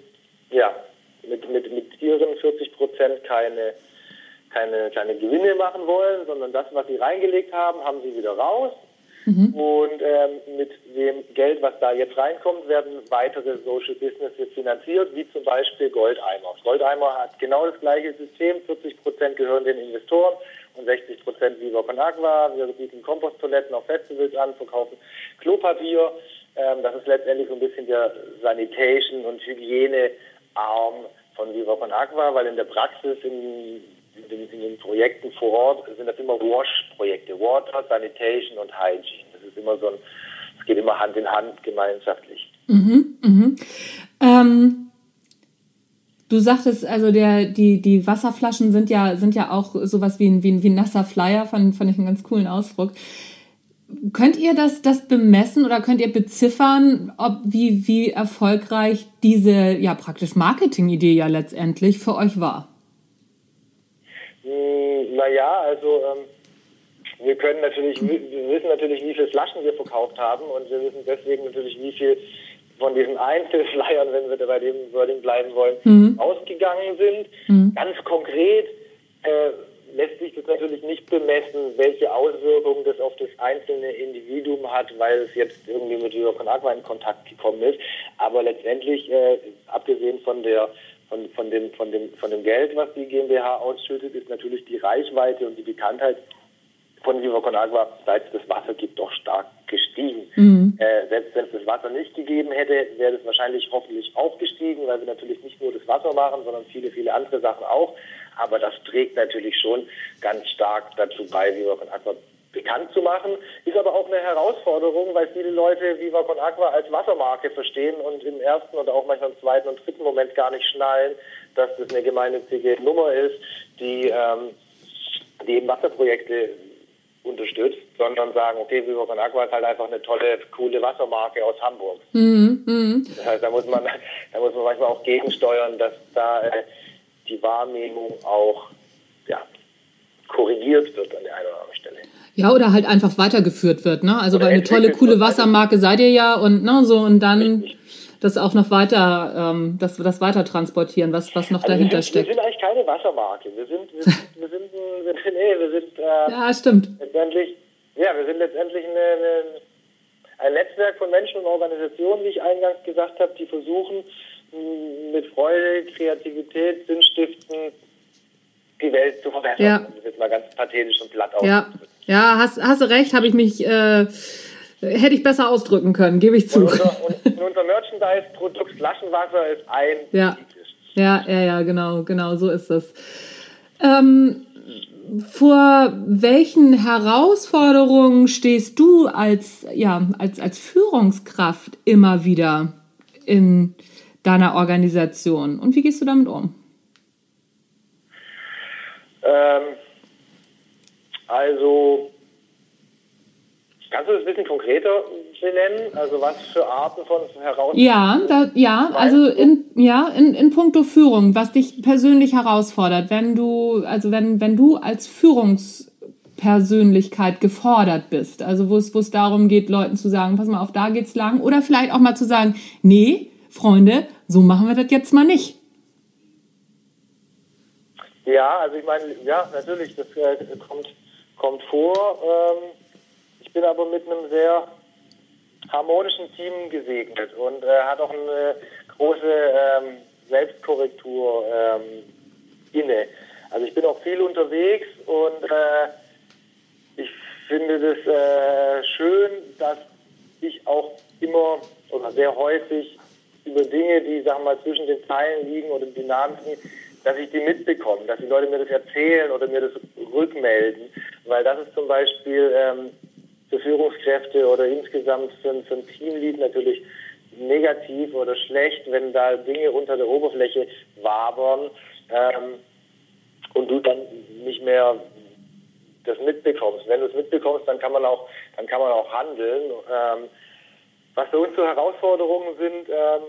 ja, mit, mit, mit ihren 40 Prozent keine, keine, keine Gewinne machen wollen, sondern das, was sie reingelegt haben, haben sie wieder raus. Mhm. Und ähm, mit dem Geld, was da jetzt reinkommt, werden weitere Social Businesses finanziert, wie zum Beispiel Goldeimer. Goldeimer hat genau das gleiche System. 40 Prozent gehören den Investoren und 60 Prozent Viva Con Agua. Wir bieten Komposttoiletten auf Festivals an, verkaufen Klopapier. Ähm, das ist letztendlich so ein bisschen der Sanitation- und Hygienearm von Viva Con Aqua, weil in der Praxis in, in, in den Projekten vor Ort sind das immer Wash-Projekte, Water, Sanitation und Hygiene. Das ist immer so ein, es geht immer Hand in Hand gemeinschaftlich. Mhm, mhm. Ähm Du sagtest, also der, die, die Wasserflaschen sind ja, sind ja auch sowas wie ein, wie ein, wie ein nasser Flyer, fand, fand ich einen ganz coolen Ausdruck. Könnt ihr das, das bemessen oder könnt ihr beziffern, ob wie, wie erfolgreich diese ja praktisch Marketingidee ja letztendlich für euch war? Hm, naja, also ähm, wir können natürlich, wir wissen natürlich, wie viele Flaschen wir verkauft haben und wir wissen deswegen natürlich, wie viel von diesen Einzelflyern, wenn wir bei dem Wording bleiben wollen, mhm. ausgegangen sind. Mhm. Ganz konkret äh, lässt sich das natürlich nicht bemessen, welche Auswirkungen das auf das einzelne Individuum hat, weil es jetzt irgendwie mit von Aqua in Kontakt gekommen ist. Aber letztendlich, äh, abgesehen von der von, von, dem, von, dem, von dem Geld, was die GmbH ausschüttet, ist natürlich die Reichweite und die Bekanntheit von Viva Con Agua, seit es das Wasser gibt, doch stark gestiegen. Mhm. Äh, selbst wenn es das Wasser nicht gegeben hätte, wäre es wahrscheinlich hoffentlich auch gestiegen, weil wir natürlich nicht nur das Wasser machen, sondern viele, viele andere Sachen auch. Aber das trägt natürlich schon ganz stark dazu bei, Viva Con Aqua bekannt zu machen. Ist aber auch eine Herausforderung, weil viele Leute Viva Con Aqua als Wassermarke verstehen und im ersten oder auch manchmal im zweiten und dritten Moment gar nicht schnallen, dass das eine gemeinnützige Nummer ist, die, ähm, die eben Wasserprojekte unterstützt, sondern sagen, okay, Viva Con Aqua ist halt einfach eine tolle, coole Wassermarke aus Hamburg. Mhm, mh. Das heißt, da muss man, da muss man manchmal auch gegensteuern, dass da äh, die Wahrnehmung auch ja, korrigiert wird an der einen oder anderen Stelle. Ja, oder halt einfach weitergeführt wird, ne? Also weil eine tolle, coole Wassermarke seid ihr ja und ne, so und dann Richtig. Das auch noch weiter, ähm, das, das weiter transportieren, was, was noch also dahinter wir sind, steckt. Wir sind eigentlich keine Wassermarke. Wir sind, wir sind, wir sind, wir sind nee, wir sind äh, ja, stimmt. letztendlich, ja, wir sind letztendlich eine, eine, ein Netzwerk von Menschen und Organisationen, wie ich eingangs gesagt habe, die versuchen, mit Freude, Kreativität, Sinnstiften die Welt zu verbessern. Ja. Das ist jetzt mal ganz pathetisch und platt Ja, ja hast, hast du recht, habe ich mich, äh, hätte ich besser ausdrücken können, gebe ich zu. Und unser, und unser Merchandise-Produkt Flaschenwasser ist ein. Ja. ja, ja, ja, genau, genau, so ist das. Ähm, vor welchen Herausforderungen stehst du als, ja, als, als Führungskraft immer wieder in, deiner Organisation und wie gehst du damit um? Ähm, also Kannst du das ein bisschen konkreter benennen? Also was für Arten von Herausforderungen? Ja, da, ja, also in, ja, in, in puncto Führung, was dich persönlich herausfordert, wenn du, also wenn, wenn du als Führungspersönlichkeit gefordert bist, also wo es, wo es darum geht, Leuten zu sagen, pass mal auf, da geht's lang, oder vielleicht auch mal zu sagen, nee, Freunde, so machen wir das jetzt mal nicht. Ja, also ich meine, ja, natürlich, das äh, kommt, kommt vor. Ähm, ich bin aber mit einem sehr harmonischen Team gesegnet und äh, hat auch eine große ähm, Selbstkorrektur ähm, inne. Also ich bin auch viel unterwegs und äh, ich finde das äh, schön, dass ich auch immer oder sehr häufig über Dinge, die, wir mal, zwischen den Zeilen liegen oder Dynamiken, dass ich die mitbekomme, dass die Leute mir das erzählen oder mir das rückmelden. Weil das ist zum Beispiel ähm, für Führungskräfte oder insgesamt für, für ein Teamlead natürlich negativ oder schlecht, wenn da Dinge unter der Oberfläche wabern ähm, und du dann nicht mehr das mitbekommst. Wenn du es mitbekommst, dann kann man auch, dann kann man auch handeln. Ähm, was für uns so Herausforderungen sind, ähm,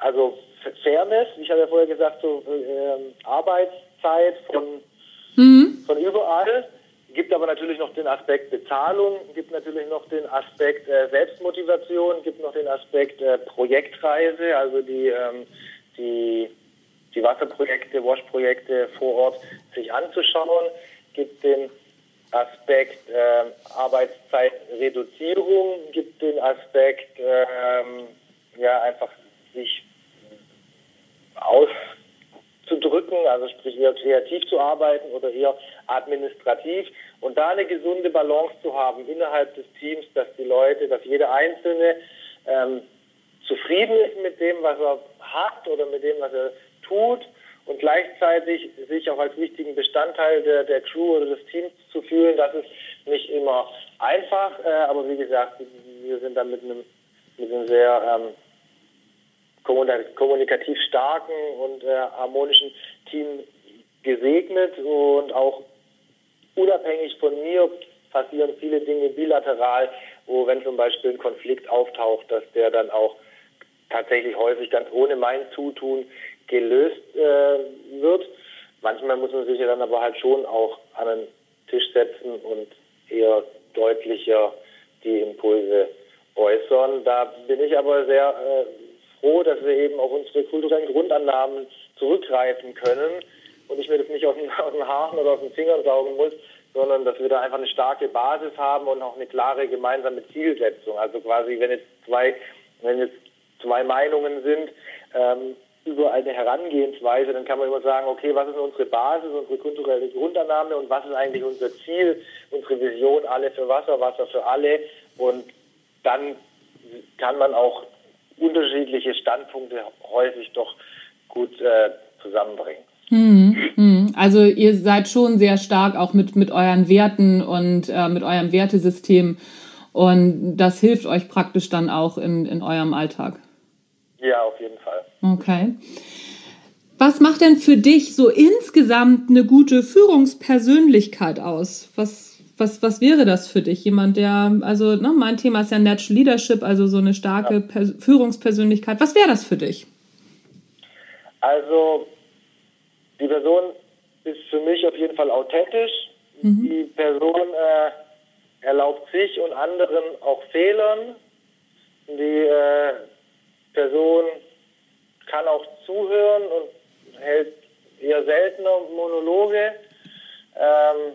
also Fairness, ich habe ja vorher gesagt, so ähm, Arbeitszeit von, mhm. von überall gibt aber natürlich noch den Aspekt Bezahlung, gibt natürlich noch den Aspekt äh, Selbstmotivation, gibt noch den Aspekt äh, Projektreise, also die, ähm, die, die Wasserprojekte, Wash-Projekte vor Ort sich anzuschauen, gibt den Aspekt äh, Arbeitszeitreduzierung, gibt den Aspekt ähm, ja einfach sich auszudrücken, also sprich eher kreativ zu arbeiten oder eher administrativ und da eine gesunde Balance zu haben innerhalb des Teams, dass die Leute, dass jeder Einzelne ähm, zufrieden ist mit dem, was er hat oder mit dem, was er tut und gleichzeitig sich auch als wichtigen Bestandteil der, der Crew oder des Teams zu fühlen, das ist nicht immer einfach, äh, aber wie gesagt, wir sind da mit einem, mit einem sehr ähm, kommunikativ starken und äh, harmonischen Team gesegnet und auch unabhängig von mir passieren viele Dinge bilateral, wo wenn zum Beispiel ein Konflikt auftaucht, dass der dann auch tatsächlich häufig ganz ohne mein Zutun gelöst äh, wird. Manchmal muss man sich ja dann aber halt schon auch an den Tisch setzen und eher deutlicher die Impulse äußern. Da bin ich aber sehr äh, froh, dass wir eben auf unsere kulturellen Grundannahmen zurückgreifen können und ich mir das nicht aus den, Haaren oder aus den Fingern saugen muss, sondern dass wir da einfach eine starke Basis haben und auch eine klare gemeinsame Zielsetzung. Also quasi, wenn jetzt zwei, wenn jetzt zwei Meinungen sind, ähm, über eine Herangehensweise, dann kann man immer sagen, okay, was ist unsere Basis, unsere kulturelle Grundannahme und was ist eigentlich unser Ziel, unsere Vision, alle für Wasser, Wasser für alle. Und dann kann man auch unterschiedliche Standpunkte häufig doch gut äh, zusammenbringen. Hm, hm. Also ihr seid schon sehr stark auch mit, mit euren Werten und äh, mit eurem Wertesystem und das hilft euch praktisch dann auch in, in eurem Alltag. Ja, auf jeden Fall. Okay. Was macht denn für dich so insgesamt eine gute Führungspersönlichkeit aus? Was, was, was wäre das für dich? Jemand, der, also ne, mein Thema ist ja Natural Leadership, also so eine starke ja. Führungspersönlichkeit. Was wäre das für dich? Also die Person ist für mich auf jeden Fall authentisch. Mhm. Die Person äh, erlaubt sich und anderen auch Fehlern. Die äh, Person kann auch zuhören und hält eher seltener Monologe. Ähm,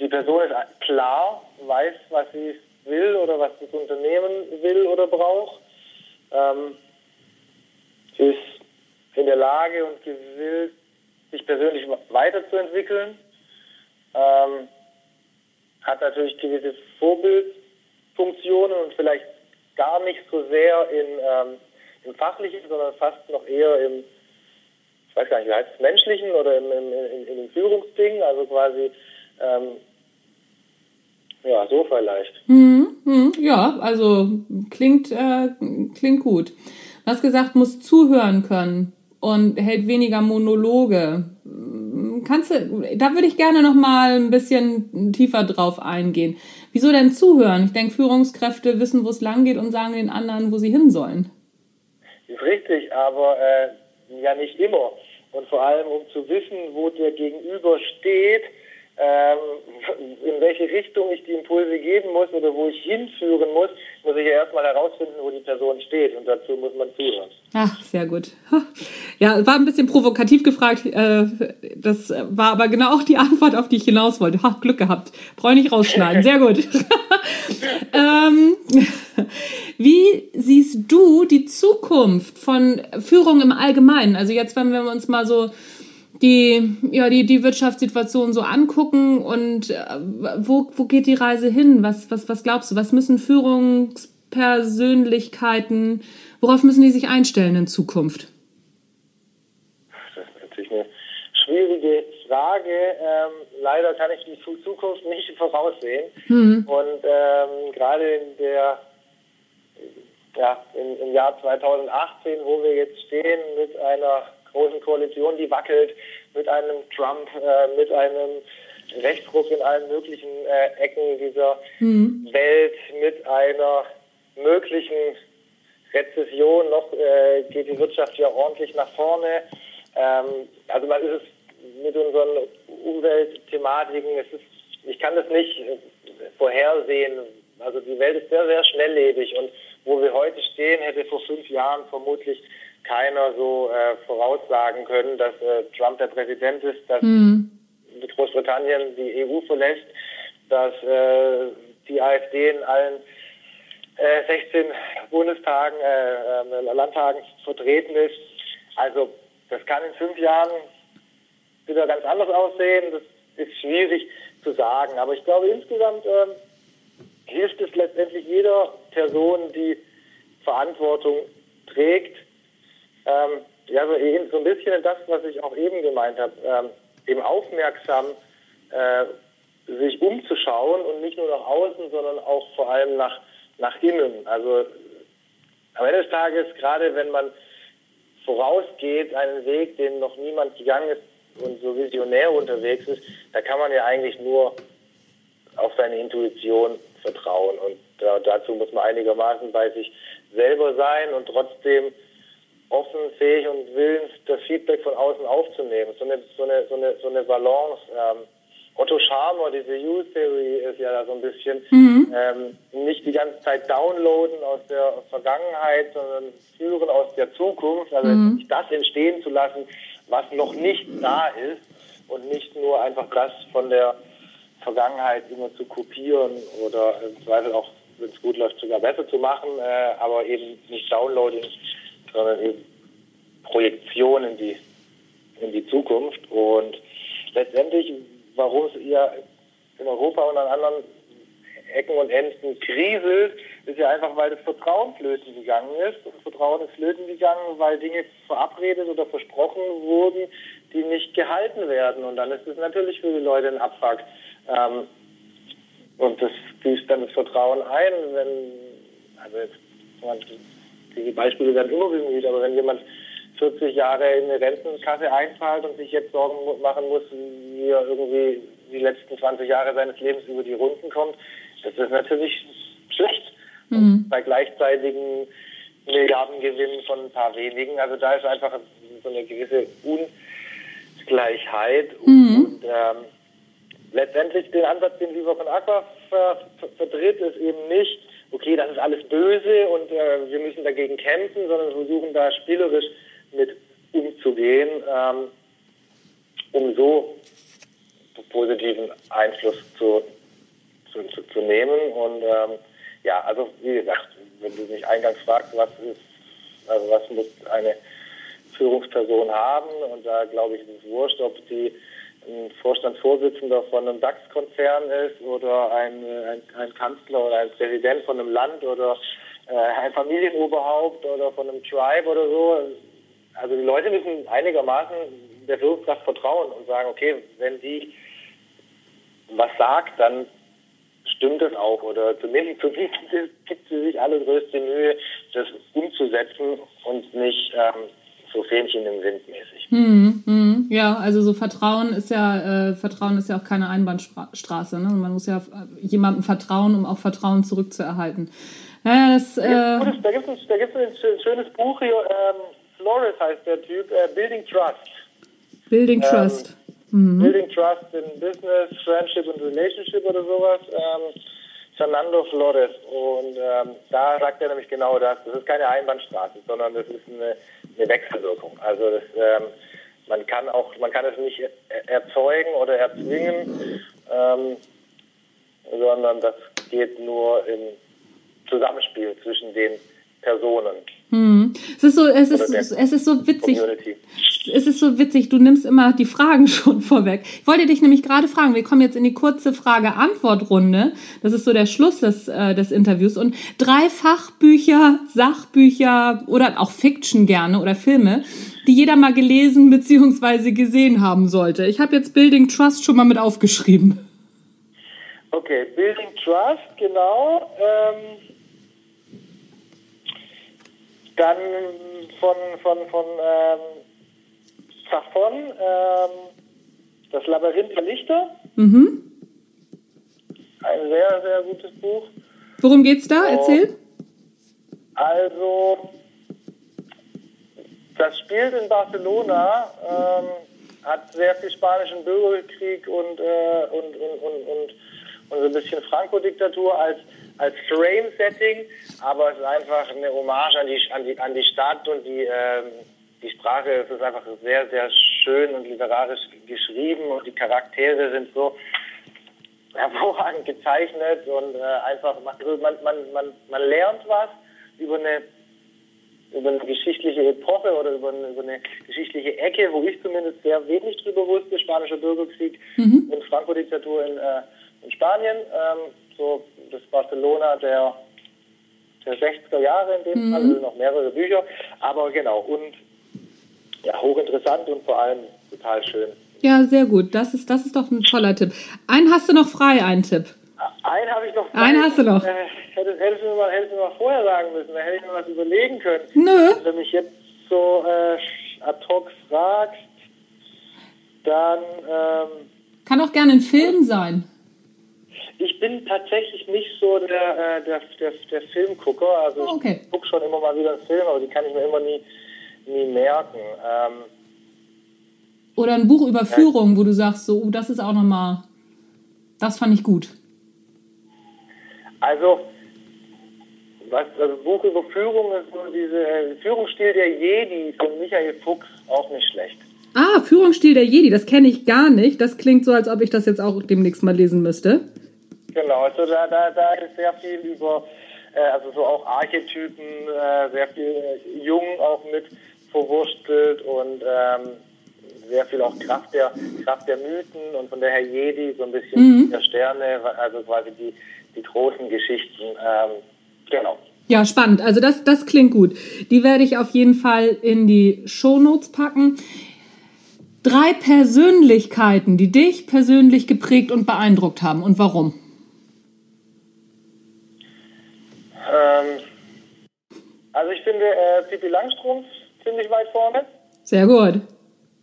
die Person ist klar, weiß, was sie will oder was das Unternehmen will oder braucht. Ähm, sie ist in der Lage und gewillt, sich persönlich weiterzuentwickeln. Ähm, hat natürlich gewisse Vorbildfunktionen und vielleicht gar nicht so sehr in, ähm, im Fachlichen, sondern fast noch eher im, ich weiß gar nicht, wie heißt es, Menschlichen oder im, im, in, in Führungsding, also quasi, ähm, ja, so vielleicht. Hm, hm, ja, also klingt, äh, klingt gut. Du hast gesagt, muss zuhören können und hält weniger Monologe. kannst du, da würde ich gerne noch mal ein bisschen tiefer drauf eingehen. Wieso denn zuhören? Ich denke, Führungskräfte wissen, wo es lang geht und sagen den anderen, wo sie hin sollen. Ist richtig, aber äh, ja nicht immer. Und vor allem, um zu wissen, wo der Gegenüber steht, ähm, in welche Richtung ich die Impulse geben muss oder wo ich hinführen muss, muss ich ja erstmal herausfinden, wo die Person steht. Und dazu muss man zuhören. Ach, sehr gut. Ja, war ein bisschen provokativ gefragt. Äh, das war aber genau auch die Antwort, auf die ich hinaus wollte. Ha, Glück gehabt. Brauche ich nicht rausschneiden. Sehr gut. ähm, wie siehst du die Zukunft von Führung im Allgemeinen? Also jetzt, wenn wir uns mal so die, ja, die, die Wirtschaftssituation so angucken und äh, wo, wo geht die Reise hin? Was, was, was glaubst du? Was müssen Führungspersönlichkeiten, worauf müssen die sich einstellen in Zukunft? Das ist natürlich eine schwierige Frage. Ähm, leider kann ich die Zukunft nicht voraussehen. Mhm. Und ähm, gerade in der ja, im, im Jahr 2018, wo wir jetzt stehen mit einer großen Koalition, die wackelt, mit einem Trump, äh, mit einem Rechtsruck in allen möglichen äh, Ecken dieser mhm. Welt, mit einer möglichen Rezession, noch äh, geht die Wirtschaft ja ordentlich nach vorne. Ähm, also man ist es mit unseren Umweltthematiken, es ist, ich kann das nicht äh, vorhersehen. Also die Welt ist sehr, sehr schnelllebig und wo wir heute stehen, hätte vor fünf Jahren vermutlich keiner so äh, voraussagen können, dass äh, Trump der Präsident ist, dass mhm. Großbritannien die EU verlässt, dass äh, die AfD in allen äh, 16 Bundestagen, äh, äh, Landtagen vertreten ist. Also das kann in fünf Jahren wieder ganz anders aussehen. Das ist schwierig zu sagen. Aber ich glaube insgesamt ähm, hilft es letztendlich jeder Person, die Verantwortung trägt, ähm, ja, so, eben so ein bisschen das, was ich auch eben gemeint habe, ähm, eben aufmerksam äh, sich umzuschauen und nicht nur nach außen, sondern auch vor allem nach, nach innen. Also am Ende des Tages, gerade wenn man vorausgeht, einen Weg, den noch niemand gegangen ist und so visionär unterwegs ist, da kann man ja eigentlich nur auf seine Intuition vertrauen. Und äh, dazu muss man einigermaßen bei sich selber sein und trotzdem offen, fähig und willens, das Feedback von außen aufzunehmen. So eine, so eine, so eine, so eine Balance. Ähm, Otto Scharmer, diese U-Theory ist ja da so ein bisschen mhm. ähm, nicht die ganze Zeit downloaden aus der Vergangenheit, sondern führen aus der Zukunft. Also mhm. das entstehen zu lassen, was noch nicht da ist und nicht nur einfach das von der Vergangenheit immer zu kopieren oder im Zweifel auch, wenn es gut läuft, sogar besser zu machen, äh, aber eben nicht Downloading sondern eben Projektion in die, in die Zukunft. Und letztendlich, warum es ja in Europa und an anderen Ecken und Enden kriselt, ist ja einfach, weil das Vertrauen flöten gegangen ist. Und Vertrauen ist flöten gegangen, weil Dinge verabredet oder versprochen wurden, die nicht gehalten werden. Und dann ist es natürlich für die Leute ein Abfuck. Ähm, und das büßt dann das Vertrauen ein, wenn, also jetzt, die Beispiele werden immer bemüht, aber wenn jemand 40 Jahre in eine Rentenkasse einzahlt und sich jetzt Sorgen machen muss, wie er irgendwie die letzten 20 Jahre seines Lebens über die Runden kommt, das ist natürlich schlecht. Mhm. bei gleichzeitigen Milliardengewinnen von ein paar wenigen, also da ist einfach so eine gewisse Ungleichheit. Mhm. Und ähm, letztendlich den Ansatz, den Viva von Aqua ver ver vertritt, ist eben nicht, okay, das ist alles böse und äh, wir müssen dagegen kämpfen, sondern versuchen da spielerisch mit umzugehen, ähm, um so positiven Einfluss zu, zu, zu, zu nehmen. Und ähm, ja, also wie gesagt, wenn du mich eingangs fragst, was ist, also was muss eine Führungsperson haben, und da glaube ich, ist es wurscht, ob die ein Vorstandsvorsitzender von einem DAX-Konzern ist oder ein, ein, ein, Kanzler oder ein Präsident von einem Land oder äh, ein Familienoberhaupt oder von einem Tribe oder so. Also die Leute müssen einigermaßen der Führungskraft vertrauen und sagen, okay, wenn die was sagt, dann stimmt es auch oder zumindest, zumindest gibt sie sich allergrößte Mühe, das umzusetzen und nicht ähm, so Fähnchen im Wind mäßig. Hm, ja, also so Vertrauen ist ja, äh, Vertrauen ist ja auch keine Einbahnstraße. Ne? Man muss ja jemandem vertrauen, um auch Vertrauen zurückzuerhalten. Ja, das, äh, da gibt es da gibt's ein schönes Buch hier, ähm, Flores heißt der Typ, äh, Building Trust. Building ähm, Trust. Mhm. Building Trust in Business, Friendship und Relationship oder sowas. Ähm, Fernando Flores. Und ähm, da sagt er nämlich genau das. Das ist keine Einbahnstraße, sondern das ist eine, eine Wechselwirkung. Also das, ähm, man kann auch, man kann es nicht erzeugen oder erzwingen, ähm, sondern das geht nur im Zusammenspiel zwischen den Personen. Hm. Es ist so, es ist, es ist so witzig. Community. Es ist so witzig, du nimmst immer die Fragen schon vorweg. Ich wollte dich nämlich gerade fragen, wir kommen jetzt in die kurze Frage-Antwort-Runde. Das ist so der Schluss des, äh, des Interviews. Und drei Fachbücher, Sachbücher oder auch Fiction gerne oder Filme, die jeder mal gelesen bzw. gesehen haben sollte. Ich habe jetzt Building Trust schon mal mit aufgeschrieben. Okay, Building Trust, genau. Ähm dann von, von, von ähm, Safon, ähm, das Labyrinth der Lichter. Mhm. Ein sehr, sehr gutes Buch. Worum geht's da? Erzähl. Also, das spielt in Barcelona, ähm, hat sehr viel spanischen Bürgerkrieg und, äh, und, und, und, und, und so ein bisschen Franco-Diktatur als als Frame-Setting, aber es ist einfach eine Hommage an die, an die, an die Stadt und die, ähm, die Sprache. Es ist einfach sehr, sehr schön und literarisch geschrieben und die Charaktere sind so hervorragend gezeichnet und äh, einfach, also man, man, man, man lernt was über eine über eine geschichtliche Epoche oder über eine, über eine, geschichtliche Ecke, wo ich zumindest sehr wenig drüber wusste, spanischer Bürgerkrieg mhm. und Franco-Diktatur in, äh, in Spanien. Ähm, so das Barcelona der, der 60er Jahre in dem mhm. Fall, also noch mehrere Bücher. Aber genau, und ja, hochinteressant und vor allem total schön. Ja, sehr gut. Das ist, das ist doch ein toller Tipp. Einen hast du noch frei, einen Tipp. Einen habe ich noch frei. Einen hast du noch. Äh, hättest, hättest, du mir mal, hättest du mir mal vorher sagen müssen, da hätte ich mir was überlegen können. Nö. Wenn du mich jetzt so äh, ad hoc fragst, dann... Ähm, Kann auch gerne ein Film sein. Ich bin tatsächlich nicht so der, äh, der, der, der Filmgucker. Also oh, okay. ich gucke schon immer mal wieder einen Film, aber die kann ich mir immer nie, nie merken. Ähm, Oder ein Buch über Führung, ja. wo du sagst, so, oh, das ist auch nochmal, das fand ich gut. Also, was, also Buch über Führung ist so diese äh, Führungsstil der Jedi von Michael Fuchs auch nicht schlecht. Ah, Führungsstil der Jedi, das kenne ich gar nicht. Das klingt so, als ob ich das jetzt auch demnächst mal lesen müsste. Genau, also da, da, da ist sehr viel über, äh, also so auch Archetypen, äh, sehr viel Jung auch mit verwurstelt und ähm, sehr viel auch Kraft der, Kraft der Mythen und von der Herr Jedi so ein bisschen mhm. der Sterne, also quasi die, die großen Geschichten. Ähm, genau. Ja, spannend. Also das, das klingt gut. Die werde ich auf jeden Fall in die Shownotes packen. Drei Persönlichkeiten, die dich persönlich geprägt und beeindruckt haben und warum? Ähm, also ich finde äh, Pippi Langstrumpf ziemlich weit vorne. Sehr gut.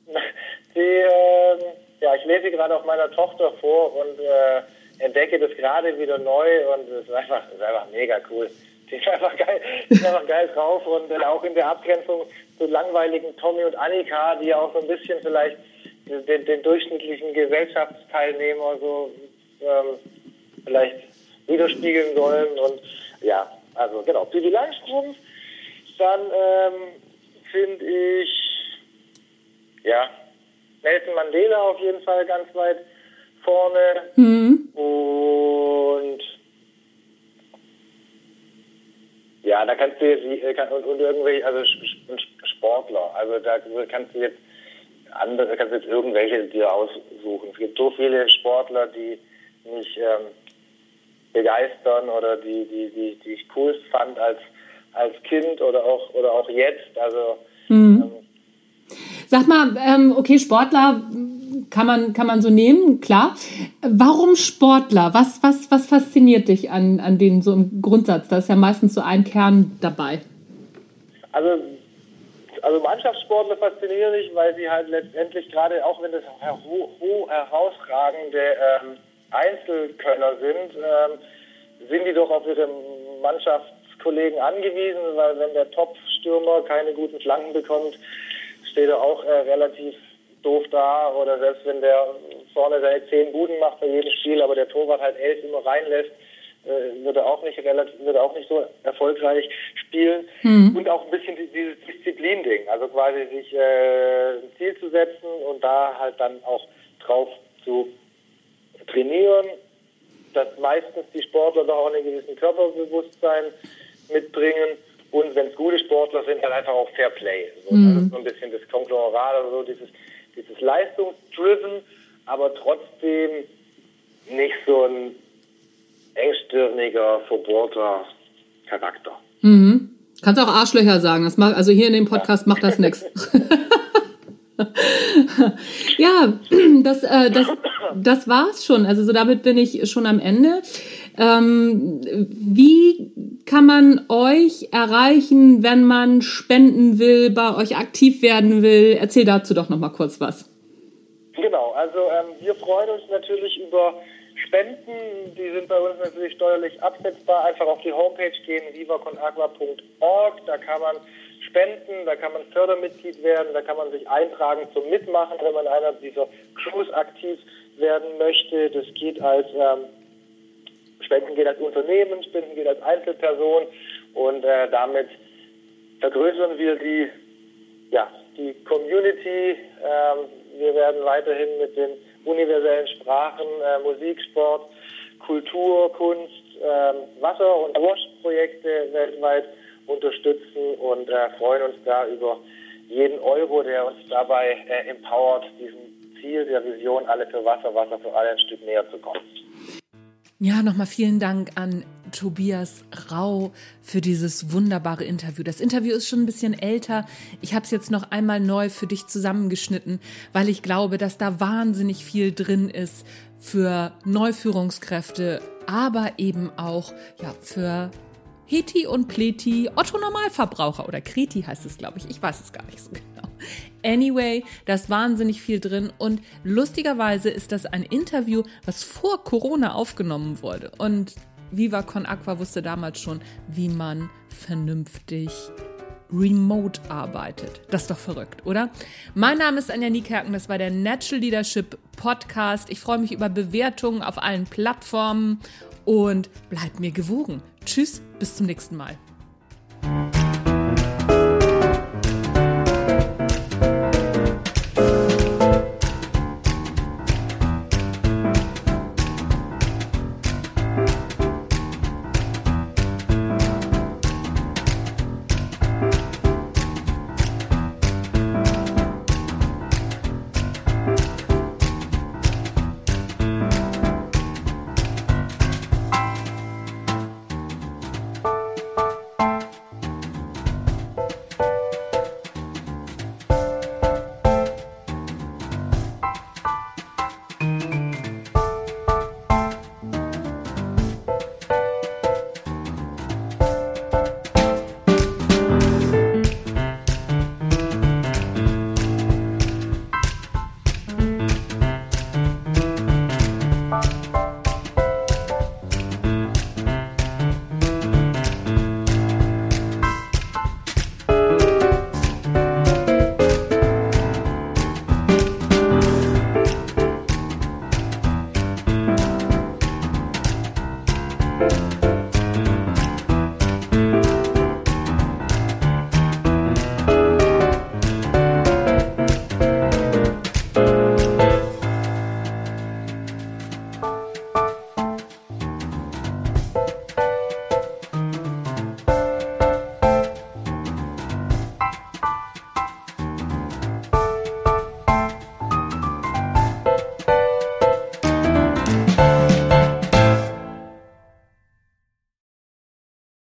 Die, äh, ja, ich lese gerade auch meiner Tochter vor und äh, entdecke das gerade wieder neu und es ist einfach, ist einfach mega cool. Die ist einfach geil, die ist einfach geil drauf und äh, auch in der Abgrenzung zu langweiligen Tommy und Annika, die ja auch so ein bisschen vielleicht den, den durchschnittlichen Gesellschaftsteilnehmer so ähm, vielleicht widerspiegeln sollen und ja, also genau, Pippi Langstrumpf. Dann ähm, finde ich, ja, Nelson Mandela auf jeden Fall ganz weit vorne. Mhm. Und ja, da kannst du jetzt, äh, und, und irgendwelche, also Sportler, also da kannst du jetzt andere, kannst du jetzt irgendwelche dir aussuchen. Es gibt so viele Sportler, die mich ähm, begeistern oder die, die, die, die ich cool fand als, als Kind oder auch, oder auch jetzt. Also, mhm. ähm, Sag mal, ähm, okay, Sportler kann man, kann man so nehmen, klar. Warum Sportler? Was, was, was fasziniert dich an, an denen so im Grundsatz? Da ist ja meistens so ein Kern dabei. Also also Mannschaftssportler faszinieren mich, weil sie halt letztendlich gerade, auch wenn das herausragende ähm, Einzelkönner sind, ähm, sind die doch auf ihre Mannschaftskollegen angewiesen, weil wenn der Top-Stürmer keine guten Flanken bekommt, steht er auch äh, relativ doof da oder selbst wenn der vorne seine zehn Buden macht bei jedem Spiel, aber der Torwart halt elf immer reinlässt, äh, wird er auch nicht relativ, wird er auch nicht so erfolgreich spielen mhm. und auch ein bisschen dieses Disziplin-Ding, also quasi sich äh, ein Ziel zu setzen und da halt dann auch drauf zu trainieren, dass meistens die Sportler doch auch einen gewissen Körperbewusstsein mitbringen und wenn es gute Sportler sind, dann einfach auch Fair Play. So, mhm. Das ist so ein bisschen das Konglomerat oder so, dieses, dieses Leistungsdriven, aber trotzdem nicht so ein engstirniger, verbohrter Charakter. Mhm. Kannst auch Arschlöcher sagen. Das macht, also hier in dem Podcast ja. macht das nichts. ja, das, äh, das, das war's schon. Also so damit bin ich schon am Ende. Ähm, wie kann man euch erreichen, wenn man spenden will, bei euch aktiv werden will? Erzähl dazu doch noch mal kurz was. Genau, also ähm, wir freuen uns natürlich über Spenden. Die sind bei uns natürlich steuerlich absetzbar. Einfach auf die Homepage gehen, vivaconagua.org. Da kann man spenden, da kann man Fördermitglied werden, da kann man sich eintragen zum Mitmachen, wenn man einer dieser Crews aktiv werden möchte. Das geht als ähm, Spenden geht als Unternehmen, Spenden geht als Einzelperson und äh, damit vergrößern wir die, ja, die Community. Ähm, wir werden weiterhin mit den universellen Sprachen, äh, Musik, Sport, Kultur, Kunst, äh, Wasser- und Wash-Projekte weltweit unterstützen und äh, freuen uns da über jeden Euro, der uns dabei äh, empowert, diesem Ziel der Vision, alle für Wasser, Wasser für alle ein Stück näher zu kommen. Ja, nochmal vielen Dank an Tobias Rau für dieses wunderbare Interview. Das Interview ist schon ein bisschen älter. Ich habe es jetzt noch einmal neu für dich zusammengeschnitten, weil ich glaube, dass da wahnsinnig viel drin ist für Neuführungskräfte, aber eben auch ja, für Heti und Pleti, Otto Normalverbraucher oder Kreti heißt es, glaube ich. Ich weiß es gar nicht so genau. Anyway, da ist wahnsinnig viel drin und lustigerweise ist das ein Interview, was vor Corona aufgenommen wurde. Und Viva Con Aqua wusste damals schon, wie man vernünftig remote arbeitet. Das ist doch verrückt, oder? Mein Name ist Anja Niekerken, das war der Natural Leadership Podcast. Ich freue mich über Bewertungen auf allen Plattformen und bleibt mir gewogen. Tschüss, bis zum nächsten Mal.